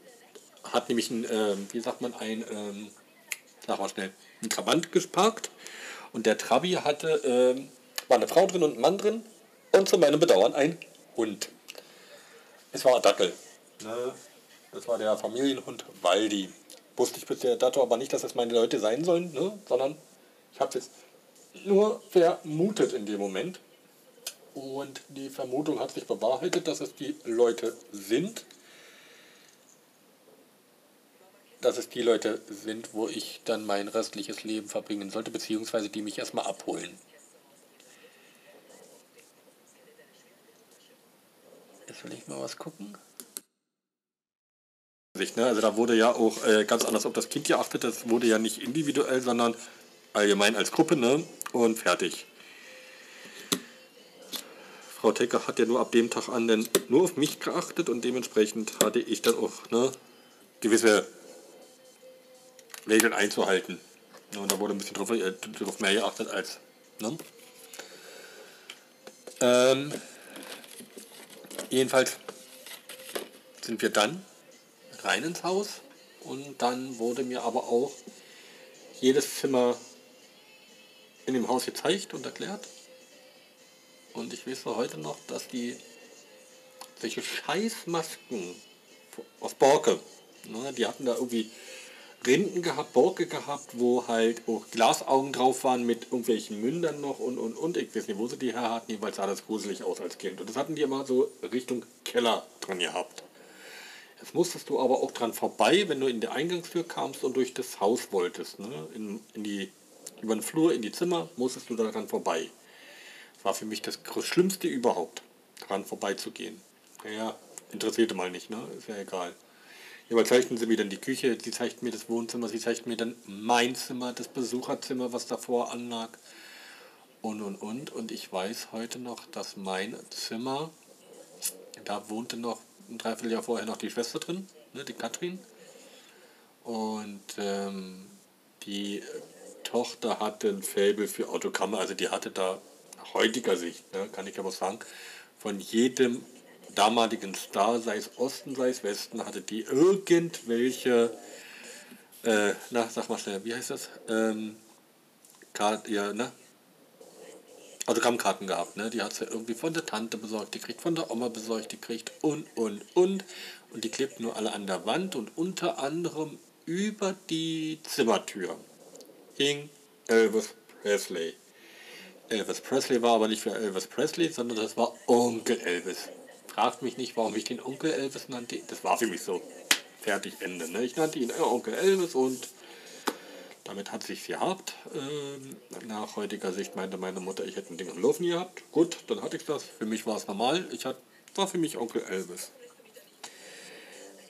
hat nämlich ein, ähm, wie sagt man, ein, ähm, sag mal schnell, ein Trabant geparkt und der Trabi hatte, ähm, war eine Frau drin und ein Mann drin und zu meinem Bedauern ein Hund. Es war ein Dackel. Ne? Das war der Familienhund Waldi. Wusste ich bis dato aber nicht, dass das meine Leute sein sollen, ne? sondern ich habe es nur vermutet in dem Moment. Und die Vermutung hat sich bewahrheitet, dass es die Leute sind. Dass es die Leute sind, wo ich dann mein restliches Leben verbringen sollte, beziehungsweise die mich erstmal abholen. Jetzt will ich mal was gucken. Ne? Also da wurde ja auch äh, ganz anders auf das Kind geachtet. Das wurde ja nicht individuell, sondern allgemein als Gruppe ne? und fertig. Frau Tecker hat ja nur ab dem Tag an denn nur auf mich geachtet und dementsprechend hatte ich dann auch ne, gewisse Regeln einzuhalten. Und da wurde ein bisschen drauf, äh, drauf mehr geachtet als. Ne? Ähm, jedenfalls sind wir dann rein ins Haus und dann wurde mir aber auch jedes Zimmer in dem Haus gezeigt und erklärt. Und ich weiß heute noch, dass die solche Scheißmasken aus Borke, ne, die hatten da irgendwie Rinden gehabt, Borke gehabt, wo halt auch Glasaugen drauf waren mit irgendwelchen Mündern noch und und und. Ich weiß nicht, wo sie die her hatten, jedenfalls sah das gruselig aus als Kind. Und das hatten die immer so Richtung Keller dran gehabt. Jetzt musstest du aber auch dran vorbei, wenn du in die Eingangstür kamst und durch das Haus wolltest. Ne? In, in die, über den Flur in die Zimmer musstest du daran vorbei. Das war für mich das Schlimmste überhaupt, daran vorbeizugehen. Naja, interessierte mal nicht, ne? ist ja egal. Ja, zeigten sie mir dann die Küche, sie zeigten mir das Wohnzimmer, sie zeigten mir dann mein Zimmer, das Besucherzimmer, was davor anlag und und und. Und ich weiß heute noch, dass mein Zimmer, da wohnte noch ein Dreivierteljahr vorher noch die Schwester drin, ne, die Katrin. Und ähm, die Tochter hatte ein Faible für Autokammer, also die hatte da heutiger Sicht, ne, kann ich aber sagen, von jedem damaligen Star, sei es Osten, sei es Westen, hatte die irgendwelche, äh, na, sag mal schnell, wie heißt das? Ähm, Kart, ja, ne? Autogrammkarten gehabt, ne? Die hat sie irgendwie von der Tante besorgt, die kriegt von der Oma besorgt, die kriegt und, und, und. Und die klebt nur alle an der Wand und unter anderem über die Zimmertür hing Elvis Presley. Elvis Presley war aber nicht für Elvis Presley, sondern das war Onkel Elvis fragt mich nicht, warum ich den Onkel Elvis nannte. Das war für mich so. Fertig, Ende. Ne? Ich nannte ihn Onkel Elvis und damit hat sich gehabt. Ähm, nach heutiger Sicht meinte meine Mutter, ich hätte ein Ding am Laufen gehabt. Gut, dann hatte ich das. Für mich war es normal. Ich hatte, war für mich Onkel Elvis.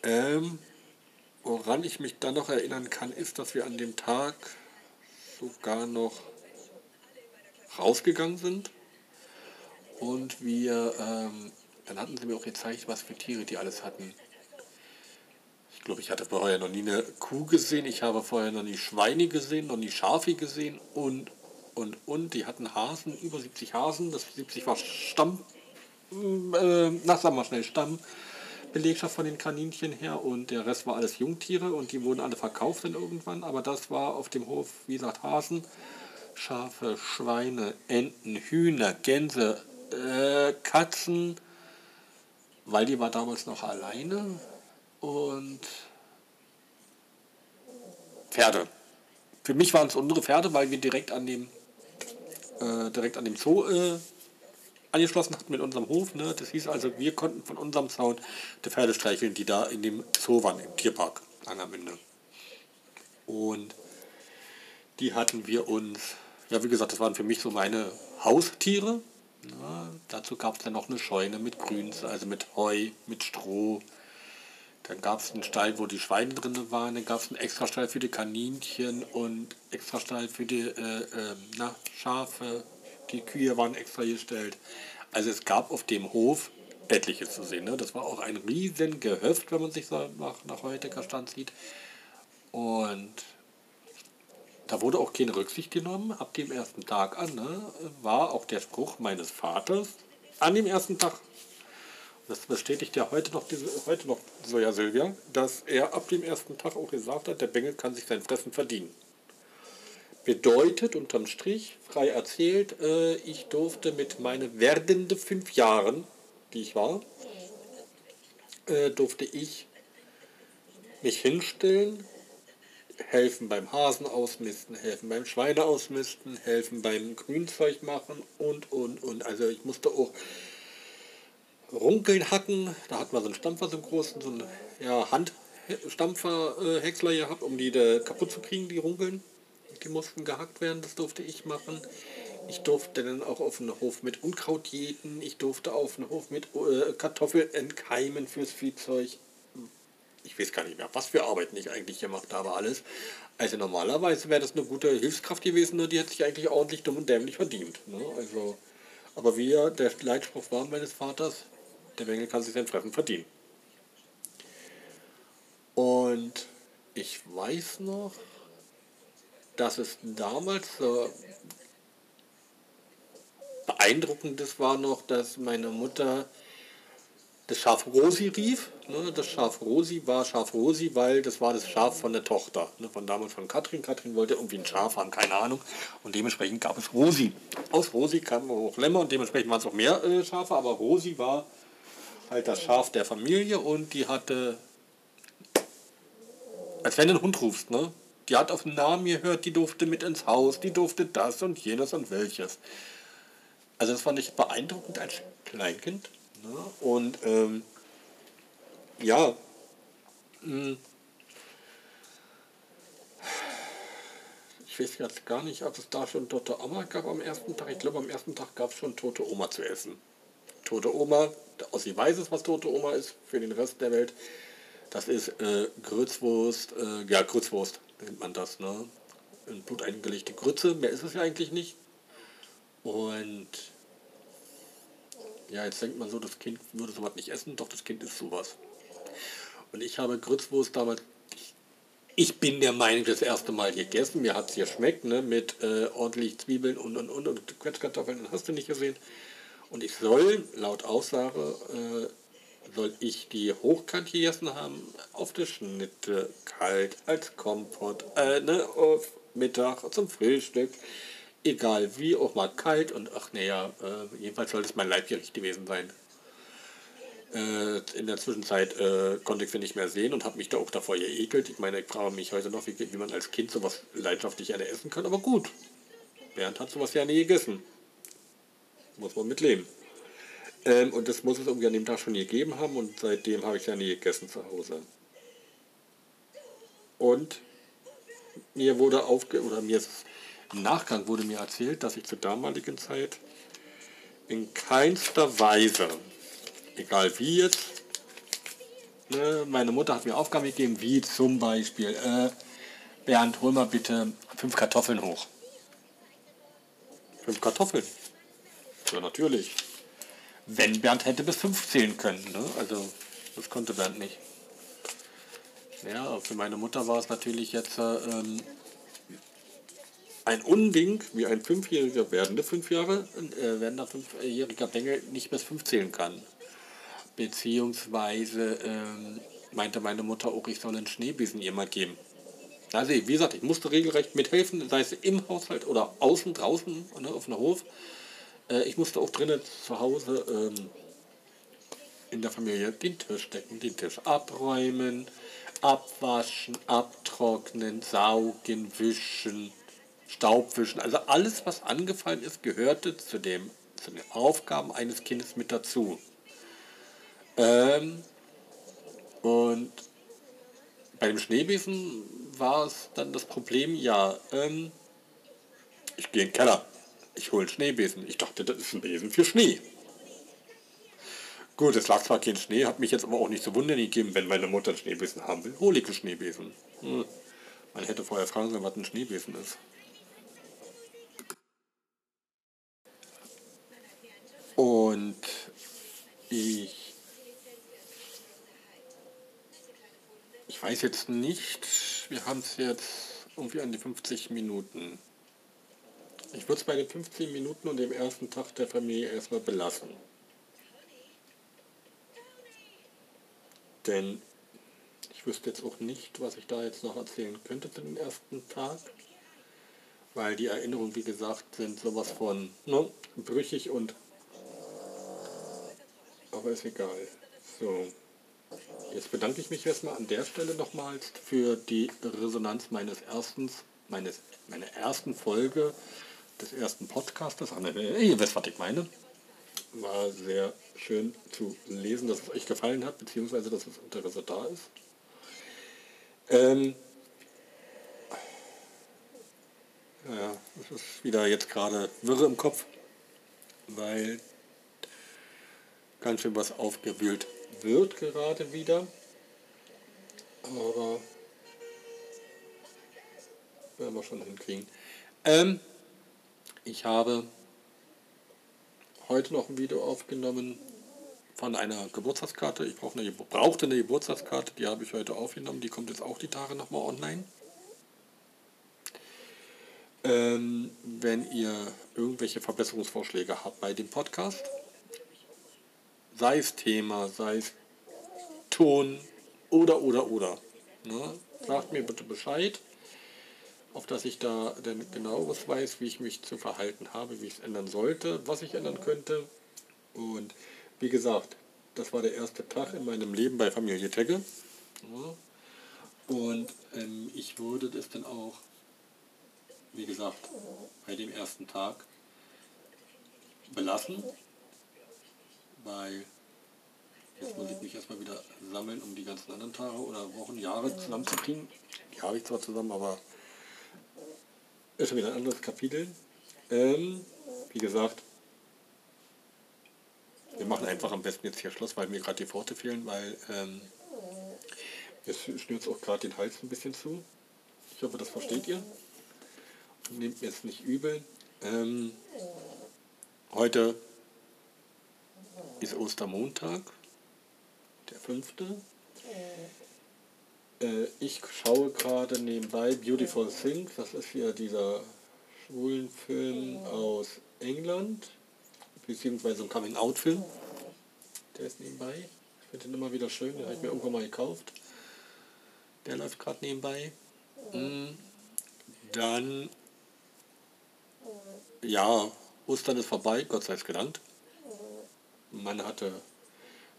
Ähm, woran ich mich dann noch erinnern kann, ist, dass wir an dem Tag sogar noch rausgegangen sind und wir ähm, dann hatten sie mir auch gezeigt, was für Tiere die alles hatten. Ich glaube, ich hatte vorher noch nie eine Kuh gesehen, ich habe vorher noch nie Schweine gesehen, noch nie Schafe gesehen und, und, und. Die hatten Hasen, über 70 Hasen, das 70 war Stamm, äh, na sagen wir schnell, Stammbelegschaft von den Kaninchen her und der Rest war alles Jungtiere und die wurden alle verkauft dann irgendwann, aber das war auf dem Hof, wie gesagt, Hasen, Schafe, Schweine, Enten, Hühner, Gänse, äh, Katzen, Waldi war damals noch alleine und Pferde. Für mich waren es unsere Pferde, weil wir direkt an dem, äh, direkt an dem Zoo äh, angeschlossen hatten mit unserem Hof. Ne? Das hieß also, wir konnten von unserem Zaun die Pferde streicheln, die da in dem Zoo waren, im Tierpark Angermünde. Und die hatten wir uns, ja wie gesagt, das waren für mich so meine Haustiere. Ja, dazu gab es dann noch eine Scheune mit Grüns, also mit Heu, mit Stroh. Dann gab es einen Stall, wo die Schweine drin waren. Dann gab es einen Extrastall für die Kaninchen und Extrastall für die äh, äh, na, Schafe. Die Kühe waren extra gestellt. Also es gab auf dem Hof etliches zu sehen. Ne? Das war auch ein riesen Gehöft, wenn man sich so nach, nach heutiger Stand sieht. Und da wurde auch keine Rücksicht genommen. Ab dem ersten Tag an ne, war auch der Spruch meines Vaters an dem ersten Tag. das bestätigt ja heute noch, diese, heute noch so ja Silvia, dass er ab dem ersten Tag auch gesagt hat, der Bengel kann sich sein Fressen verdienen. Bedeutet unterm Strich, frei erzählt, äh, ich durfte mit meinen werdenden fünf Jahren, die ich war, äh, durfte ich mich hinstellen, helfen beim Hasen ausmisten, helfen beim Schweine ausmisten, helfen beim Grünzeug machen und, und, und. Also ich musste auch Runkeln hacken, da hat man so einen Stampfer, so einen großen, so einen ja, Handstampfer-Häcksler gehabt, um die da kaputt zu kriegen, die Runkeln. Die mussten gehackt werden, das durfte ich machen. Ich durfte dann auch auf den Hof mit Unkraut jäten. Ich durfte auf den Hof mit äh, Kartoffeln entkeimen fürs Viehzeug. Ich weiß gar nicht mehr, was für Arbeiten ich eigentlich gemacht habe, alles. Also normalerweise wäre das eine gute Hilfskraft gewesen, ne? die hätte sich eigentlich ordentlich dumm und dämlich verdient. Ne? Also, aber wie ja der Leitspruch war meines Vaters, der Bengel kann sich sein Fressen verdienen. Und ich weiß noch, dass es damals so beeindruckendes war noch, dass meine Mutter das Schaf Rosi rief. Ne? Das Schaf Rosi war Schaf Rosi, weil das war das Schaf von der Tochter, ne? von damals von Katrin. Katrin wollte irgendwie ein Schaf haben, keine Ahnung. Und dementsprechend gab es Rosi. Aus Rosi kamen auch Lämmer und dementsprechend waren es auch mehr äh, Schafe, aber Rosi war halt das Schaf der Familie und die hatte, als wenn du einen Hund rufst, ne? Die hat auf den Namen gehört, die durfte mit ins Haus, die durfte das und jenes und welches. Also das fand ich beeindruckend als Kleinkind. Ne? Und ähm, ja, hm. ich weiß jetzt gar nicht, ob es da schon tote Oma gab am ersten Tag. Ich glaube, am ersten Tag gab es schon tote Oma zu essen. Tote Oma, Ossi weiß es, was tote Oma ist für den Rest der Welt. Das ist äh, Grützwurst, äh, ja, Grützwurst nennt man das, ne? In Blut eingelegte Grütze, mehr ist es ja eigentlich nicht. Und ja, jetzt denkt man so, das Kind würde sowas nicht essen, doch das Kind isst sowas. Und ich habe Grützwurst damals, ich bin der Meinung, das erste Mal gegessen, mir hat es geschmeckt, ne, mit äh, ordentlich Zwiebeln und und und und Quetschkartoffeln, hast du nicht gesehen. Und ich soll, laut Aussage, äh, soll ich die hochkant gegessen haben, auf der Schnitte, kalt, als Kompott, äh, ne, auf Mittag, zum Frühstück, egal wie, auch mal kalt und ach naja, äh, jedenfalls soll es mein Leibgericht gewesen sein. Äh, in der Zwischenzeit äh, konnte ich sie nicht mehr sehen und habe mich da auch davor geekelt. Ich meine, ich frage mich heute noch, wie, wie man als Kind sowas leidenschaftlich gerne essen kann, aber gut. Bernd hat sowas ja nie gegessen. Muss man mitleben. Ähm, und das muss es irgendwie an dem Tag schon gegeben haben und seitdem habe ich ja nie gegessen zu Hause. Und mir wurde aufge oder mir im Nachgang wurde mir erzählt, dass ich zur damaligen Zeit in keinster Weise, egal wie jetzt, ne, meine Mutter hat mir Aufgaben gegeben, wie zum Beispiel, äh, Bernd, hol mal bitte fünf Kartoffeln hoch. Fünf Kartoffeln. Ja, natürlich. Wenn Bernd hätte bis fünf zählen können. Ne? Also, das konnte Bernd nicht. Ja, für meine Mutter war es natürlich jetzt ähm, ein Unding, wie ein fünfjähriger werdende fünf Jahre, äh, werdender fünfjähriger Bengel nicht bis fünf zählen kann. Beziehungsweise ähm, meinte meine Mutter auch, ich soll einen Schneebesen ihr mal geben. Also wie gesagt, ich musste regelrecht mithelfen, sei es im Haushalt oder außen, draußen ne, auf dem Hof. Äh, ich musste auch drinnen zu Hause ähm, in der Familie den Tisch decken, den Tisch abräumen, abwaschen, abtrocknen, saugen, wischen, Staubwischen. Also alles, was angefallen ist, gehörte zu, dem, zu den Aufgaben eines Kindes mit dazu. Ähm, und bei dem Schneebesen war es dann das Problem, ja, ähm, ich gehe in den Keller. Ich hole einen Schneebesen. Ich dachte, das ist ein Besen für Schnee. Gut, es lag zwar kein Schnee, hat mich jetzt aber auch nicht zu wundern gegeben, wenn meine Mutter einen Schneebesen haben will. Hole ich einen Schneebesen. Hm. Man hätte vorher fragen sollen, was ein Schneebesen ist. Und ich, ich weiß jetzt nicht, wir haben es jetzt irgendwie an die 50 Minuten. Ich würde es bei den 15 Minuten und dem ersten Tag der Familie erstmal belassen. denn ich wüsste jetzt auch nicht, was ich da jetzt noch erzählen könnte zu dem ersten Tag. Weil die Erinnerungen, wie gesagt, sind sowas von ne, brüchig und... Aber ist egal. So. Jetzt bedanke ich mich erstmal an der Stelle nochmals für die Resonanz meines ersten, meines, meiner ersten Folge des ersten Podcastes. Ihr wisst, was ich meine. War sehr schön zu lesen, dass es euch gefallen hat, beziehungsweise dass das Interesse da ist. Ähm, ja, es ist wieder jetzt gerade wirre im Kopf, weil ganz schön was aufgewühlt wird gerade wieder. Aber werden wir schon hinkriegen. Ähm, ich habe heute noch ein Video aufgenommen von einer Geburtstagskarte. Ich brauche eine, brauchte eine Geburtstagskarte, die habe ich heute aufgenommen. Die kommt jetzt auch die Tage nochmal online. Ähm, wenn ihr irgendwelche Verbesserungsvorschläge habt bei dem Podcast, sei es Thema, sei es Ton oder, oder, oder, ne? sagt mir bitte Bescheid, auf dass ich da denn genaueres weiß, wie ich mich zu verhalten habe, wie ich es ändern sollte, was ich ändern könnte. Und wie gesagt, das war der erste Tag in meinem Leben bei Familie Tegge. Und ähm, ich würde das dann auch, wie gesagt, bei dem ersten Tag belassen, weil jetzt muss ich mich erstmal wieder sammeln, um die ganzen anderen Tage oder Wochen, Jahre zusammenzukriegen. Die habe ich zwar zusammen, aber ist schon wieder ein anderes Kapitel. Ähm, wie gesagt, wir machen einfach am besten jetzt hier Schluss, weil mir gerade die Worte fehlen, weil ähm, jetzt schnürt auch gerade den Hals ein bisschen zu. Ich hoffe, das versteht ihr. Nehmt mir jetzt nicht übel. Ähm, heute ist Ostermontag, der fünfte. Äh, ich schaue gerade nebenbei Beautiful Things. Das ist ja dieser schwulen Film aus England beziehungsweise ein Coming-out-Film. Der ist nebenbei. Ich finde den immer wieder schön, den habe ich mir irgendwann mal gekauft. Der läuft gerade nebenbei. Mhm. Dann, ja, Ostern ist vorbei, Gott sei es gedankt. Man hatte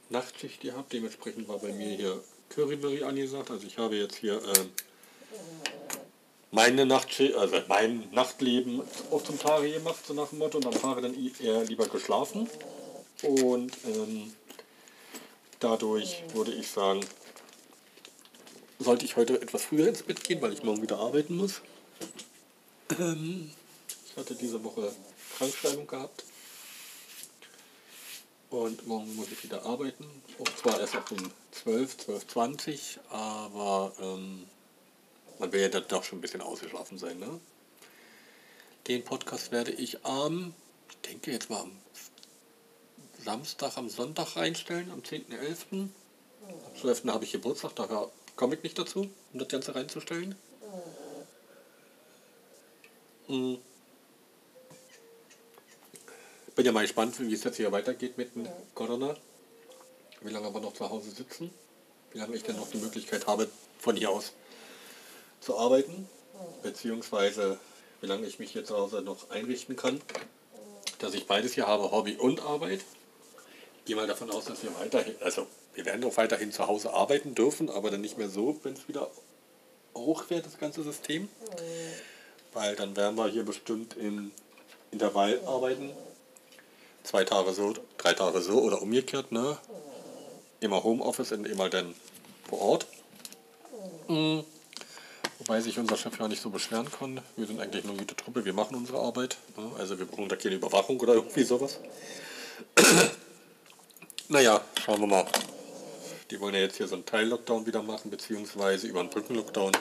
Nachtschicht gehabt, dementsprechend war bei mir hier Curryberry angesagt. Also ich habe jetzt hier äh, meine Nachtschicht, also mein Nachtleben auf zum Tage gemacht, so nach dem Motto, und am Tage dann eher lieber geschlafen. Und ähm, dadurch würde ich sagen, sollte ich heute etwas früher ins Bett gehen, weil ich morgen wieder arbeiten muss. Ähm, ich hatte diese Woche Krankschreibung gehabt. Und morgen muss ich wieder arbeiten. Und zwar erst ab um 12, 12.20 aber ähm, man will ja dann doch schon ein bisschen ausgeschlafen sein, ne? Den Podcast werde ich am, ich denke jetzt mal am Samstag, am Sonntag reinstellen, am 10.11. Am 12. habe ich Geburtstag, da komme ich nicht dazu, um das Ganze reinzustellen. Hm. Bin ja mal gespannt, wie es jetzt hier weitergeht mit dem Corona. Wie lange wir noch zu Hause sitzen. Wie lange ich denn noch die Möglichkeit habe, von hier aus zu arbeiten, beziehungsweise wie lange ich mich hier zu Hause noch einrichten kann, dass ich beides hier habe, Hobby und Arbeit. Ich gehe mal davon aus, dass wir weiterhin, also wir werden auch weiterhin zu Hause arbeiten dürfen, aber dann nicht mehr so, wenn es wieder hoch wird, das ganze System. Weil dann werden wir hier bestimmt im Intervall arbeiten. Zwei Tage so, drei Tage so oder umgekehrt, ne? Immer Homeoffice und immer dann vor Ort. Mhm. Wobei sich unser Chef ja nicht so beschweren kann. Wir sind eigentlich eine gute Truppe, wir machen unsere Arbeit. Ne? Also wir brauchen da keine Überwachung oder irgendwie sowas. [CLEARS THROAT] naja, schauen wir mal. Die wollen ja jetzt hier so einen Teil-Lockdown wieder machen, beziehungsweise über einen Brücken-Lockdown.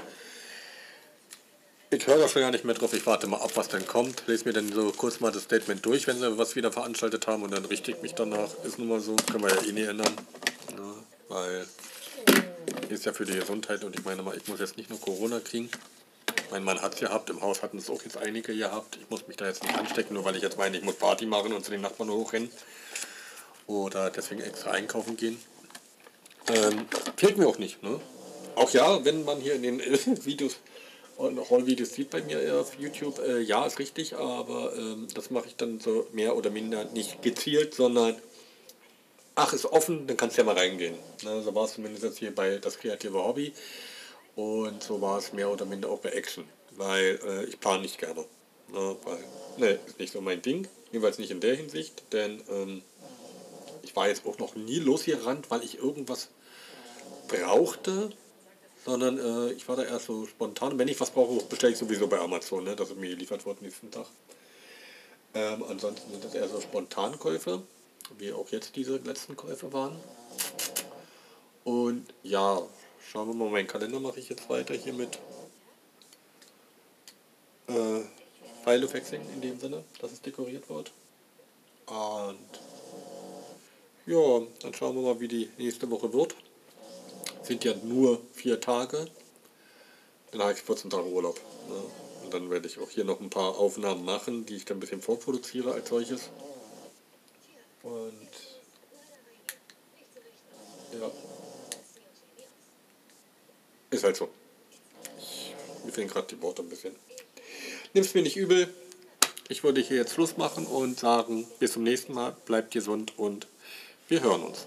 Ich höre da schon gar nicht mehr drauf, ich warte mal ab, was denn kommt. Lese mir dann so kurz mal das Statement durch, wenn sie was wieder veranstaltet haben und dann richte ich mich danach. Ist nun mal so, können wir ja eh nicht ändern. Ne? Weil ist ja für die Gesundheit und ich meine mal, ich muss jetzt nicht nur Corona kriegen. Mein Mann hat es gehabt, im Haus hatten es auch jetzt einige gehabt. Ich muss mich da jetzt nicht anstecken, nur weil ich jetzt meine, ich muss Party machen und zu den Nachbarn hochrennen. Oder deswegen extra einkaufen gehen. Ähm, fehlt mir auch nicht. Ne? Auch ja, wenn man hier in den [LAUGHS] Videos und Haul-Videos sieht bei mir auf YouTube, äh, ja, ist richtig, aber ähm, das mache ich dann so mehr oder minder nicht gezielt, sondern ach, ist offen, dann kannst du ja mal reingehen. Ne? So war es zumindest jetzt hier bei das kreative Hobby und so war es mehr oder minder auch bei Action, weil äh, ich plane nicht gerne. Ne? Weil, ne, ist nicht so mein Ding, jedenfalls nicht in der Hinsicht, denn ähm, ich war jetzt auch noch nie losgerannt, weil ich irgendwas brauchte, sondern äh, ich war da erst so spontan. Wenn ich was brauche, bestelle ich sowieso bei Amazon, ne? das ist mir geliefert worden nächsten Tag. Ähm, ansonsten sind das eher so Spontankäufe, wie auch jetzt diese letzten Käufe waren. Und ja, schauen wir mal, meinen Kalender mache ich jetzt weiter hier mit äh, File-Faxing in dem Sinne, dass es dekoriert wird. Und ja, dann schauen wir mal, wie die nächste Woche wird sind ja nur vier Tage. Dann habe ich 14 Tage Urlaub. Ne? Und dann werde ich auch hier noch ein paar Aufnahmen machen, die ich dann ein bisschen vorproduziere als solches. Und ja. Ist halt so. Ich, mir fehlen gerade die Worte ein bisschen. Nimm's mir nicht übel. Ich würde hier jetzt Schluss machen und sagen, bis zum nächsten Mal, bleibt gesund und wir hören uns.